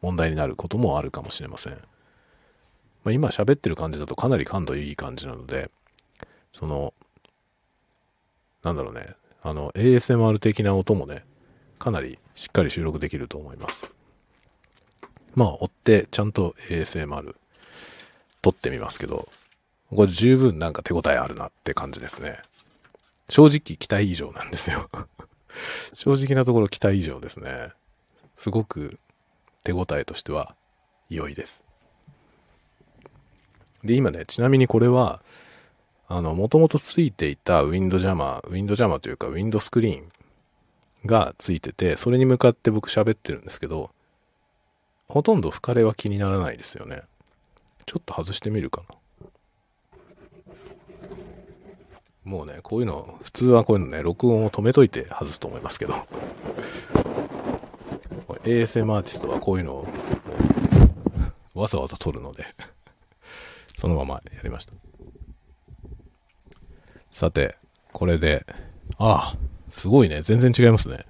問題になることもあるかもしれません。まあ、今喋ってる感じだとかなり感度いい感じなので、その、なんだろうね、あの ASMR 的な音もね、かなりしっかり収録できると思います。まあ、追ってちゃんと ASMR 撮ってみますけど、これ十分なんか手応えあるなって感じですね。正直期待以上なんですよ 正直なところ期待以上ですね。すごく手応えとしては良いです。で、今ね、ちなみにこれは、あの、もともとついていたウィンドジャマー、ウィンドジャマーというかウィンドスクリーンがついてて、それに向かって僕喋ってるんですけど、ほとんど吹かれは気にならないですよね。ちょっと外してみるかな。もうね、こういうの、普通はこういうのね、録音を止めといて外すと思いますけど、ASM アーティストはこういうのを、わざわざ撮るのでそのままやりました。さて、これで、ああ、すごいね、全然違いますね。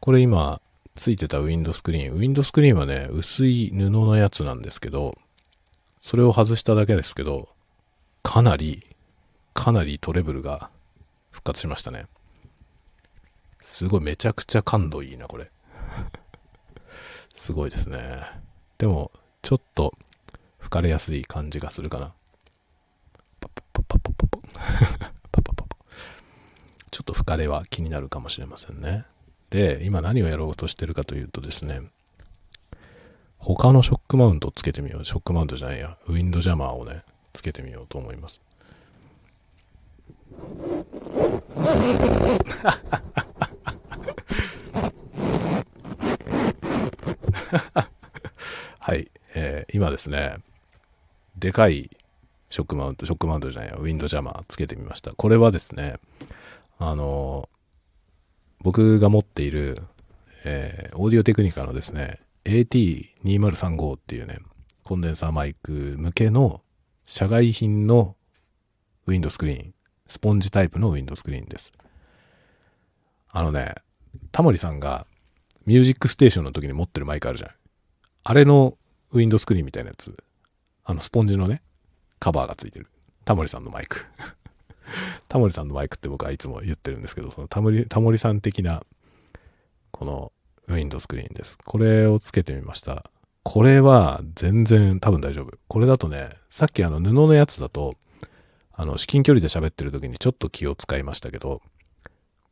これ今、ついてたウィンドスクリーン。ウィンドスクリーンはね、薄い布のやつなんですけど、それを外しただけですけど、かなり、かなりトレブルが復活しましたね。すごい、めちゃくちゃ感度いいな、これ。すごいですね。でも、ちょっと、吹かれやすい感じがするかな。パパパパパパパ。パパパパ。ちょっと吹かれは気になるかもしれませんね。で、今何をやろうとしてるかというとですね、他のショックマウントをつけてみよう。ショックマウントじゃないや。ウィンドジャマーをね、つけてみようと思います。はい、えー、今ですね、でかいショックマウント、ショックマウントじゃないや、ウィンドジャマーつけてみました。これはですね、あの僕が持っている、えー、オーディオテクニカのですね、AT2035 っていうね、コンデンサーマイク向けの社外品のウィンドスクリーン、スポンジタイプのウィンドスクリーンです。あのね、タモリさんがミュージックステーションの時に持ってるマイクあるじゃん。あれのウィンドスクリーンみたいなやつ。あのスポンジのね、カバーがついてる。タモリさんのマイク。タモリさんのマイクって僕はいつも言ってるんですけど、そのタモリ、タモリさん的な、このウィンドスクリーンです。これをつけてみました。これは全然多分大丈夫。これだとね、さっきあの布のやつだと、あの、至近距離で喋ってる時にちょっと気を使いましたけど、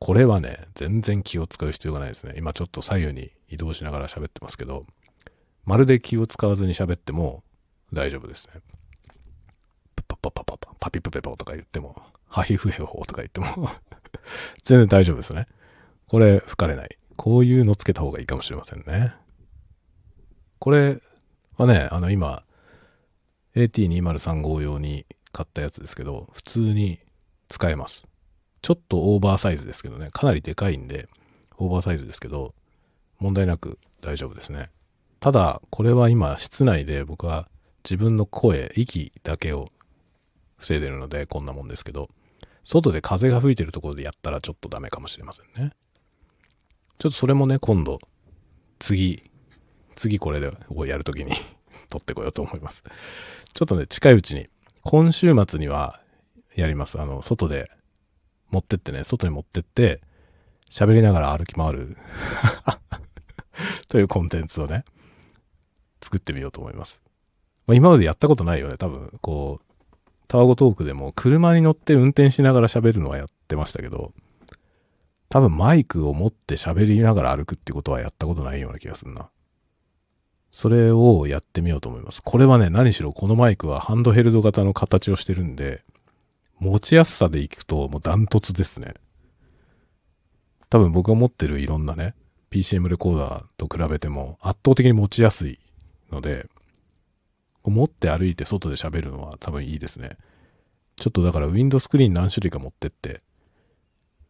これはね、全然気を使う必要がないですね。今ちょっと左右に移動しながら喋ってますけど、まるで気を使わずに喋っても大丈夫ですね。パパパパパパピプペポとか言っても、ハヒフヘホとか言っても 全然大丈夫ですね。これ吹かれない。こういうのつけた方がいいかもしれませんね。これはね、あの今、AT2035 用に買ったやつですけど、普通に使えます。ちょっとオーバーサイズですけどね、かなりでかいんで、オーバーサイズですけど、問題なく大丈夫ですね。ただ、これは今、室内で僕は自分の声、息だけを防いでるので、こんなもんですけど、外で風が吹いてるところでやったらちょっとダメかもしれませんね。ちょっとそれもね、今度、次、次これでをやるときに 撮ってこようと思います。ちょっとね、近いうちに、今週末にはやります。あの、外で持ってってね、外に持ってって、喋りながら歩き回る というコンテンツをね、作ってみようと思います。まあ、今までやったことないよね。多分、こう、タワゴトークでも車に乗って運転しながら喋るのはやってましたけど、多分マイクを持って喋りながら歩くってことはやったことないような気がするな。それをやってみようと思います。これはね、何しろこのマイクはハンドヘルド型の形をしてるんで、持ちやすさでいくともうダントツですね。多分僕が持ってるいろんなね、PCM レコーダーと比べても圧倒的に持ちやすいので、持って歩いて外で喋るのは多分いいですね。ちょっとだからウィンドスクリーン何種類か持ってって、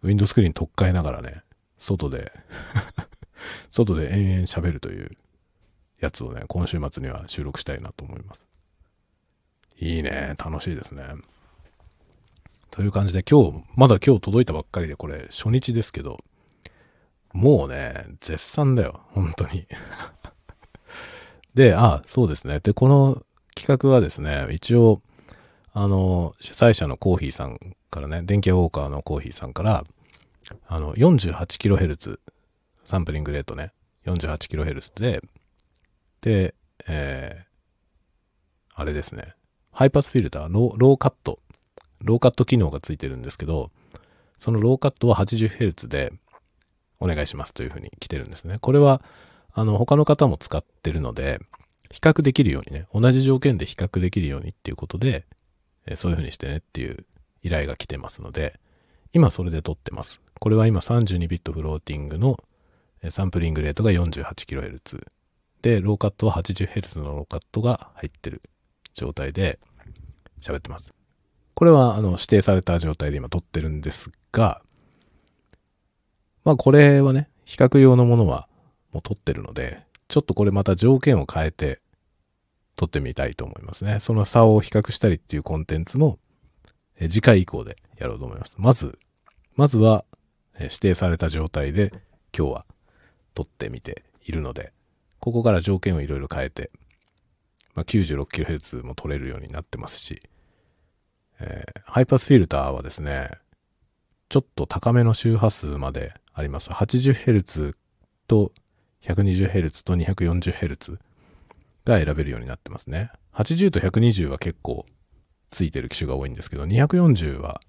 ウィンドスクリーン取っ換えながらね、外で 外で延々喋るというやつをね、今週末には収録したいなと思います。いいね。楽しいですね。という感じで今日、まだ今日届いたばっかりでこれ初日ですけど、もうね、絶賛だよ。本当に。で、あ、そうですね。で、この企画はですね、一応、あの、主催者のコーヒーさんからね、電気ウォーカーのコーヒーさんから、あの、48kHz、サンプリングレートね、48kHz で、で、えー、あれですね、ハイパスフィルター、ローローカット、ローカット機能がついてるんですけど、そのローカットは 80Hz でお願いしますというふうに来てるんですね。これは、あの、他の方も使ってるので、比較できるようにね、同じ条件で比較できるようにっていうことで、えそういうふうにしてねっていう依頼が来てますので、今それで撮ってます。これは今32ビットフローティングのサンプリングレートが 48kHz で、ローカットは 80Hz のローカットが入ってる状態で喋ってます。これはあの指定された状態で今撮ってるんですが、まあこれはね、比較用のものはもう撮ってるので、ちょっとこれまた条件を変えて撮ってみたいと思いますね。その差を比較したりっていうコンテンツもえ次回以降でやろうと思います。まず、まずは指定された状態で今日は撮ってみているので、ここから条件をいろいろ変えて、まあ、96kHz も撮れるようになってますし、えー、ハイパスフィルターはですね、ちょっと高めの周波数まであります。80Hz と 120Hz と 240Hz が選べるようになってますね。80と120は結構ついてる機種が多いんですけど、240は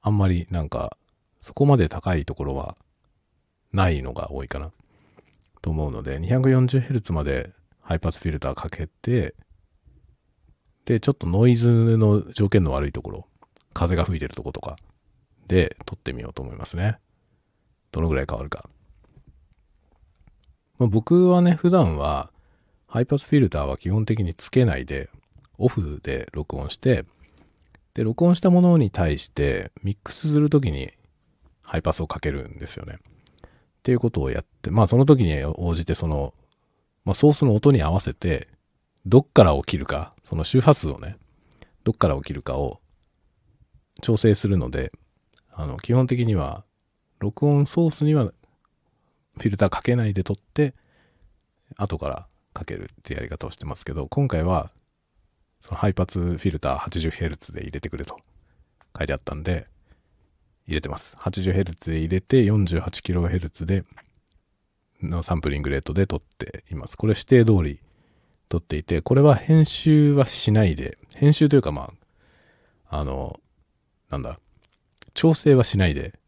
あんまりなんかそこまで高いところはないのが多いかなと思うので、240Hz までハイパスフィルターかけて、で、ちょっとノイズの条件の悪いところ、風が吹いてるとことかで撮ってみようと思いますね。どのぐらい変わるか。まあ、僕はね、普段はハイパスフィルターは基本的につけないで、オフで録音して、で、録音したものに対してミックスするときにハイパスをかけるんですよね。っていうことをやって、まあその時に応じてその、まあソースの音に合わせて、どっから起きるか、その周波数をね、どっから起きるかを調整するので、あの、基本的には、録音ソースにはフィルターかけないで撮って、後からかけるってやり方をしてますけど、今回はそのハイパツフィルター 80Hz で入れてくれと書いてあったんで、入れてます。80Hz で入れて 48kHz でのサンプリングレートで撮っています。これ指定通り撮っていて、これは編集はしないで、編集というかまあ、あの、なんだ、調整はしないで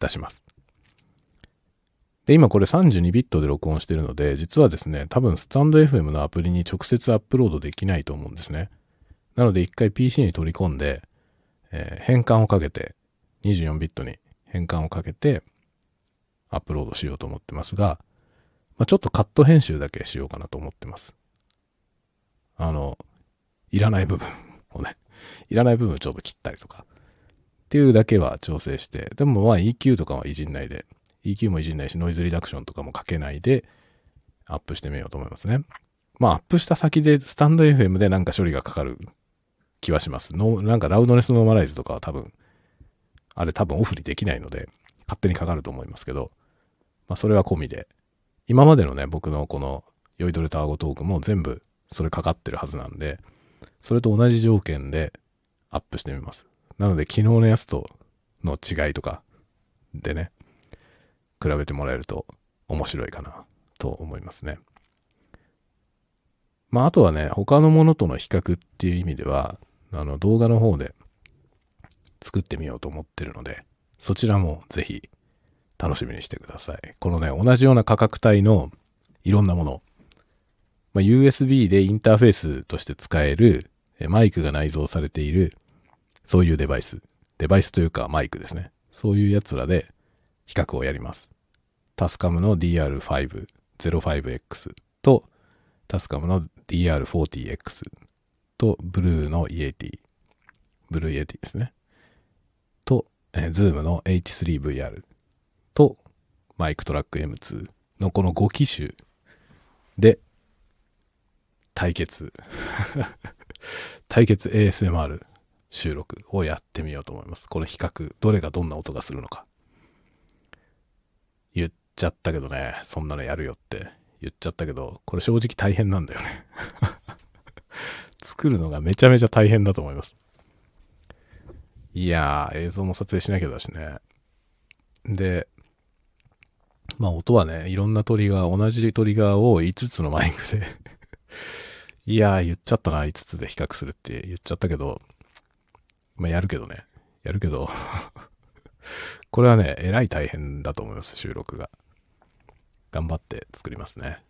出します。で、今これ32ビットで録音してるので、実はですね、多分スタンド FM のアプリに直接アップロードできないと思うんですね。なので一回 PC に取り込んで、えー、変換をかけて、24ビットに変換をかけて、アップロードしようと思ってますが、まあ、ちょっとカット編集だけしようかなと思ってます。あの、いらない部分をね、いらない部分をちょっと切ったりとか、っていうだけは調整して、でもまあ EQ とかはいじんないで、EQ もいじんないし、ノイズリダクションとかもかけないで、アップしてみようと思いますね。まあ、アップした先で、スタンド FM でなんか処理がかかる気はします。のなんかラウドネスノーマライズとかは多分、あれ多分オフにできないので、勝手にかかると思いますけど、まあ、それは込みで、今までのね、僕のこの、酔いどれタワゴトークも全部それかかってるはずなんで、それと同じ条件でアップしてみます。なので、昨日のやつとの違いとかでね、比べてもらえると面白いかなと思いますね。まあ、あとはね、他のものとの比較っていう意味では、あの、動画の方で作ってみようと思ってるので、そちらもぜひ楽しみにしてください。このね、同じような価格帯のいろんなもの、まあ、USB でインターフェースとして使えるマイクが内蔵されている、そういうデバイス。デバイスというかマイクですね。そういうやつらで比較をやります。タスカムの DR505X とタスカムの DR40X とブルーの E80、ブルー E80 ですね。と、えー、ズームの H3VR とマイクトラック M2 のこの5機種で対決 対決 ASMR 収録をやってみようと思います。この比較、どれがどんな音がするのか。ちゃったけどね、そんなのやるよって言っちゃったけど、これ正直大変なんだよね 作るのがめちゃめちゃ大変だと思います。いやー、映像も撮影しなきゃだしね。で、まあ音はね、いろんなトリガー、同じトリガーを5つのマイクで いやー言っちゃったな、5つで比較するって言っちゃったけど、まあやるけどね。やるけど これはね、えらい大変だと思います、収録が。頑張って作りますね。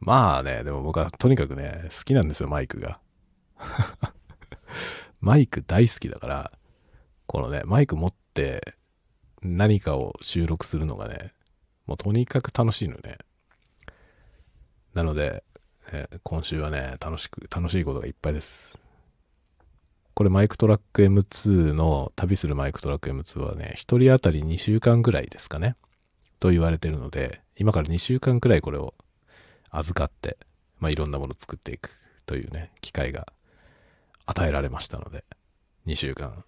まあね、でも僕はとにかくね、好きなんですよ、マイクが。マイク大好きだから、このね、マイク持って何かを収録するのがね、もうとにかく楽しいのね。なので、え、今週はね、楽しく、楽しいことがいっぱいです。これマイクトラック M2 の、旅するマイクトラック M2 はね、1人当たり2週間ぐらいですかね。と言われてるので、今から2週間くらいこれを預かって、まあ、いろんなものを作っていくというね、機会が与えられましたので、2週間、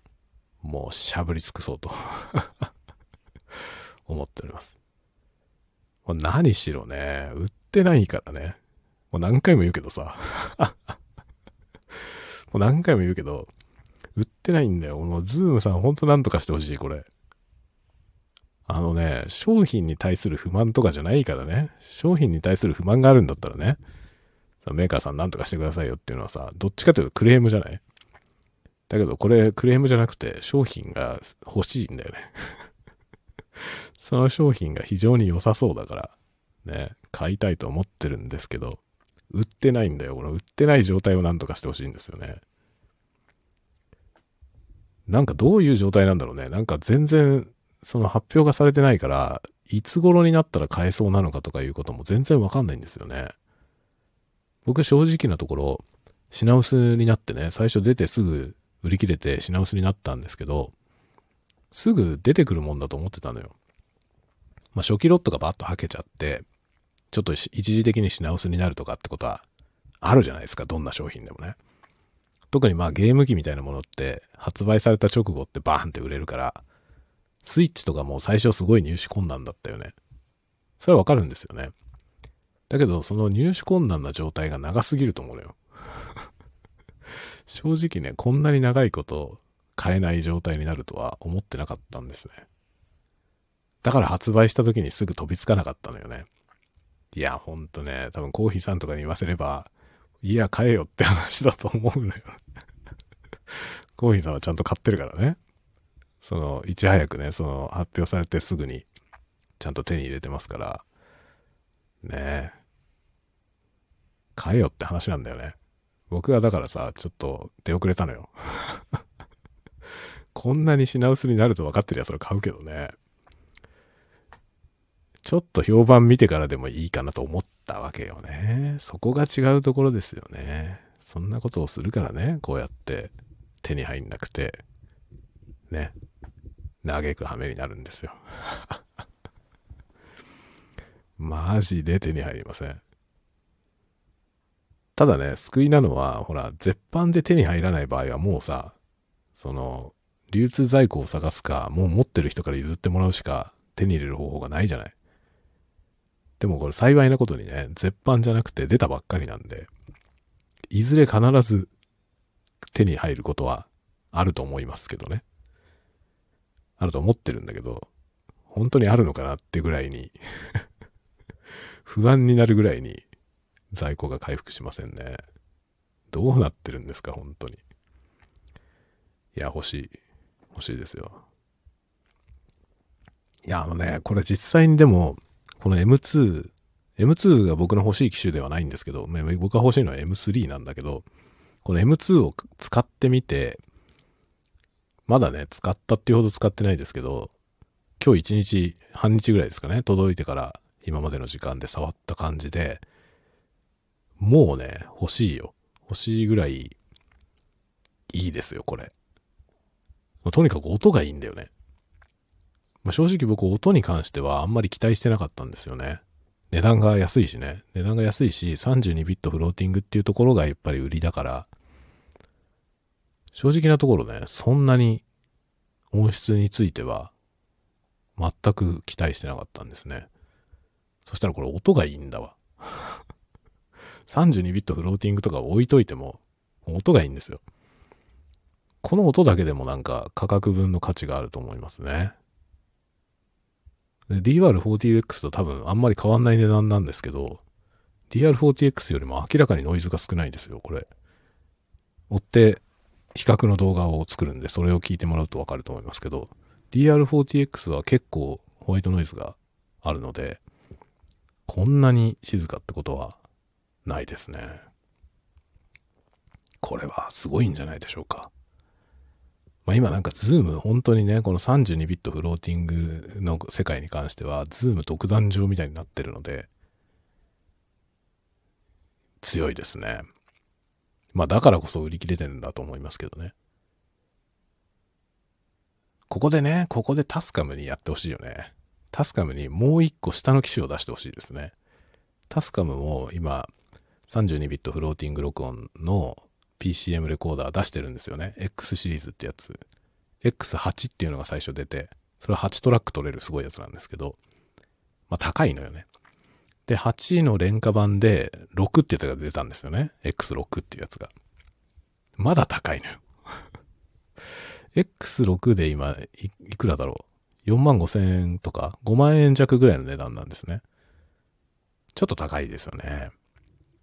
もうしゃぶり尽くそうと 思っております。もう何しろね、売ってないからね。もう何回も言うけどさ。もう何回も言うけど、売ってないんだよ。もうズームさんほんと何とかしてほしい、これ。あのね、商品に対する不満とかじゃないからね。商品に対する不満があるんだったらね、メーカーさん何とかしてくださいよっていうのはさ、どっちかというとクレームじゃない？だけどこれクレームじゃなくて商品が欲しいんだよね その商品が非常に良さそうだから、ね、買いたいと思ってるんですけど、売ってないんだよ。この売ってない状態を何とかしてほしいんですよね。なんかどういう状態なんだろうね。なんか全然その発表がされてないから、いつ頃になったら買えそうなのかとかいうことも全然わかんないんですよね。僕正直なところ、品薄になってね、最初出てすぐ売り切れて品薄になったんですけど、すぐ出てくるもんだと思ってたのよ。まあ初期ロットがバッとはけちゃって、ちょっと一時的に品薄になるとかってことはあるじゃないですか、どんな商品でもね。特にまあゲーム機みたいなものって発売された直後ってバーンって売れるから、スイッチとかも最初すごい入手困難だったよね。それはわかるんですよね。だけど、その入手困難な状態が長すぎると思うのよ。正直ね、こんなに長いこと買えない状態になるとは思ってなかったんですね。だから発売した時にすぐ飛びつかなかったのよね。いや、ほんとね、多分コーヒーさんとかに言わせれば、いや、買えよって話だと思うのよ。コーヒーさんはちゃんと買ってるからね。その、いち早くね、その、発表されてすぐに、ちゃんと手に入れてますから、ねえ。買えよって話なんだよね。僕はだからさ、ちょっと出遅れたのよ。こんなに品薄になると分かってりゃそれ買うけどね。ちょっと評判見てからでもいいかなと思ったわけよね。そこが違うところですよね。そんなことをするからね、こうやって手に入んなくて、ね、嘆く羽目になるんですよ。マジで手に入りません。ただね、救いなのは、ほら、絶版で手に入らない場合はもうさ、その、流通在庫を探すか、もう持ってる人から譲ってもらうしか手に入れる方法がないじゃない。でもこれ幸いなことにね、絶版じゃなくて出たばっかりなんで、いずれ必ず手に入ることはあると思いますけどね。あると思ってるんだけど、本当にあるのかなってぐらいに 不安になるぐらいに在庫が回復しませんね。どうなってるんですか、本当に。いや、欲しい。欲しいですよ。いや、あのね、これ実際にでも、この M2、M2 が僕の欲しい機種ではないんですけど、僕が欲しいのは M3 なんだけど、この M2 を使ってみて、まだね、使ったっていうほど使ってないですけど、今日1日、半日ぐらいですかね、届いてから今までの時間で触った感じで、もうね、欲しいよ。欲しいぐらいいいですよ、これ。とにかく音がいいんだよね。まあ、正直僕音に関してはあんまり期待してなかったんですよね。値段が安いしね。値段が安いし、32ビットフローティングっていうところがやっぱり売りだから、正直なところね、そんなに音質については全く期待してなかったんですね。そしたらこれ音がいいんだわ。32ビットフローティングとか置いといても音がいいんですよ。この音だけでもなんか価格分の価値があると思いますね。DR40X と多分あんまり変わんない値段なんですけど、DR40X よりも明らかにノイズが少ないですよ、これ。追って比較の動画を作るんで、それを聞いてもらうとわかると思いますけど、DR40X は結構ホワイトノイズがあるので、こんなに静かってことはないですね。これはすごいんじゃないでしょうか。まあ、今なんかズーム本当にね、この32ビットフローティングの世界に関しては、ズーム独壇場みたいになってるので、強いですね。まあだからこそ売り切れてるんだと思いますけどね。ここでね、ここでタスカムにやってほしいよね。タスカムにもう一個下の機種を出してほしいですね。タスカムも今、32ビットフローティング録音の PCM レコーダー出してるんですよね。X シリーズってやつ。X8 っていうのが最初出て、それは8トラック取れるすごいやつなんですけど、まあ高いのよね。で、8位の廉価版で6ってやつが出たんですよね。X6 っていうやつが。まだ高いのよ。X6 で今い、いくらだろう？4万5千円とか？5万円弱ぐらいの値段なんですね。ちょっと高いですよね。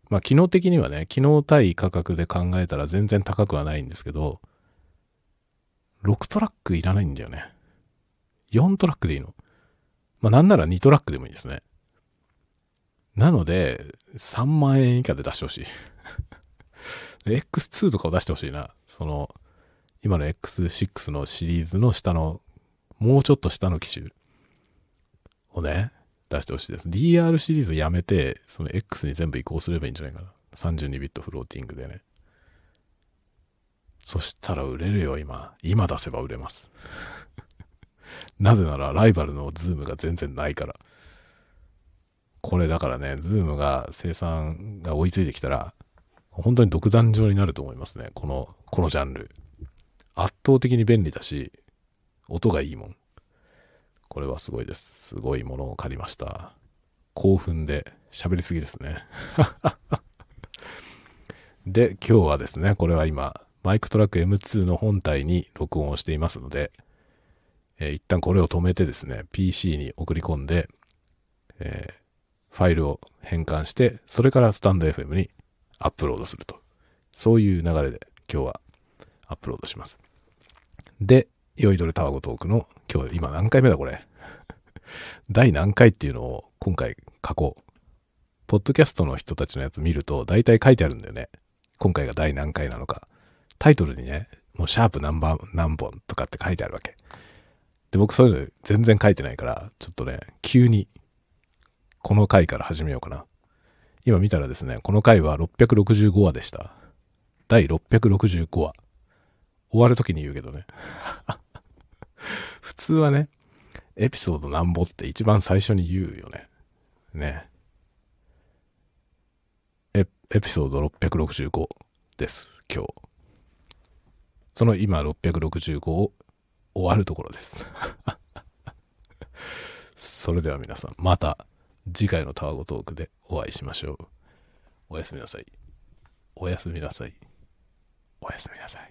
まあ機能的にはね、機能対価格で考えたら全然高くはないんですけど、6トラックいらないんだよね。4トラックでいいの？まあなんなら2トラックでもいいですね。なので、3万円以下で出してほしい。X2 とかを出してほしいな。その、今の X6 のシリーズの下の、もうちょっと下の機種をね、出してほしいです。DR シリーズやめて、その X に全部移行すればいいんじゃないかな。32ビットフローティングでね。そしたら売れるよ、今。今出せば売れます。なぜなら、ライバルのズームが全然ないから。これだからね、ズームが生産が追いついてきたら、本当に独壇場になると思いますね。この、このジャンル。圧倒的に便利だし、音がいいもん。これはすごいです。すごいものを借りました。興奮で喋りすぎですね。で、今日はですね、これは今、マイクトラック M2 の本体に録音をしていますので、えー、一旦これを止めてですね、PC に送り込んで、えー、ファイルを変換して、それからスタンド FM にアップロードすると。そういう流れで今日はアップロードします。で、酔いどれタワゴトークの今日今何回目だこれ？第何回っていうのを今回書こう。ポッドキャストの人たちのやつ見ると大体書いてあるんだよね。今回が第何回なのか。タイトルにね、もうシャープ何番、何本とかって書いてあるわけ。で、僕そういうの全然書いてないから、ちょっとね、急にこの回から始めようかな。今見たらですね、この回は665話でした。第665話。終わる時に言うけどね。普通はね、エピソードなんぼって一番最初に言うよね。ね。エエピソード665です、今日。その今665を終わるところです。それでは皆さん、また次回のタワゴトークでお会いしましょう。おやすみなさい。おやすみなさい。おやすみなさい。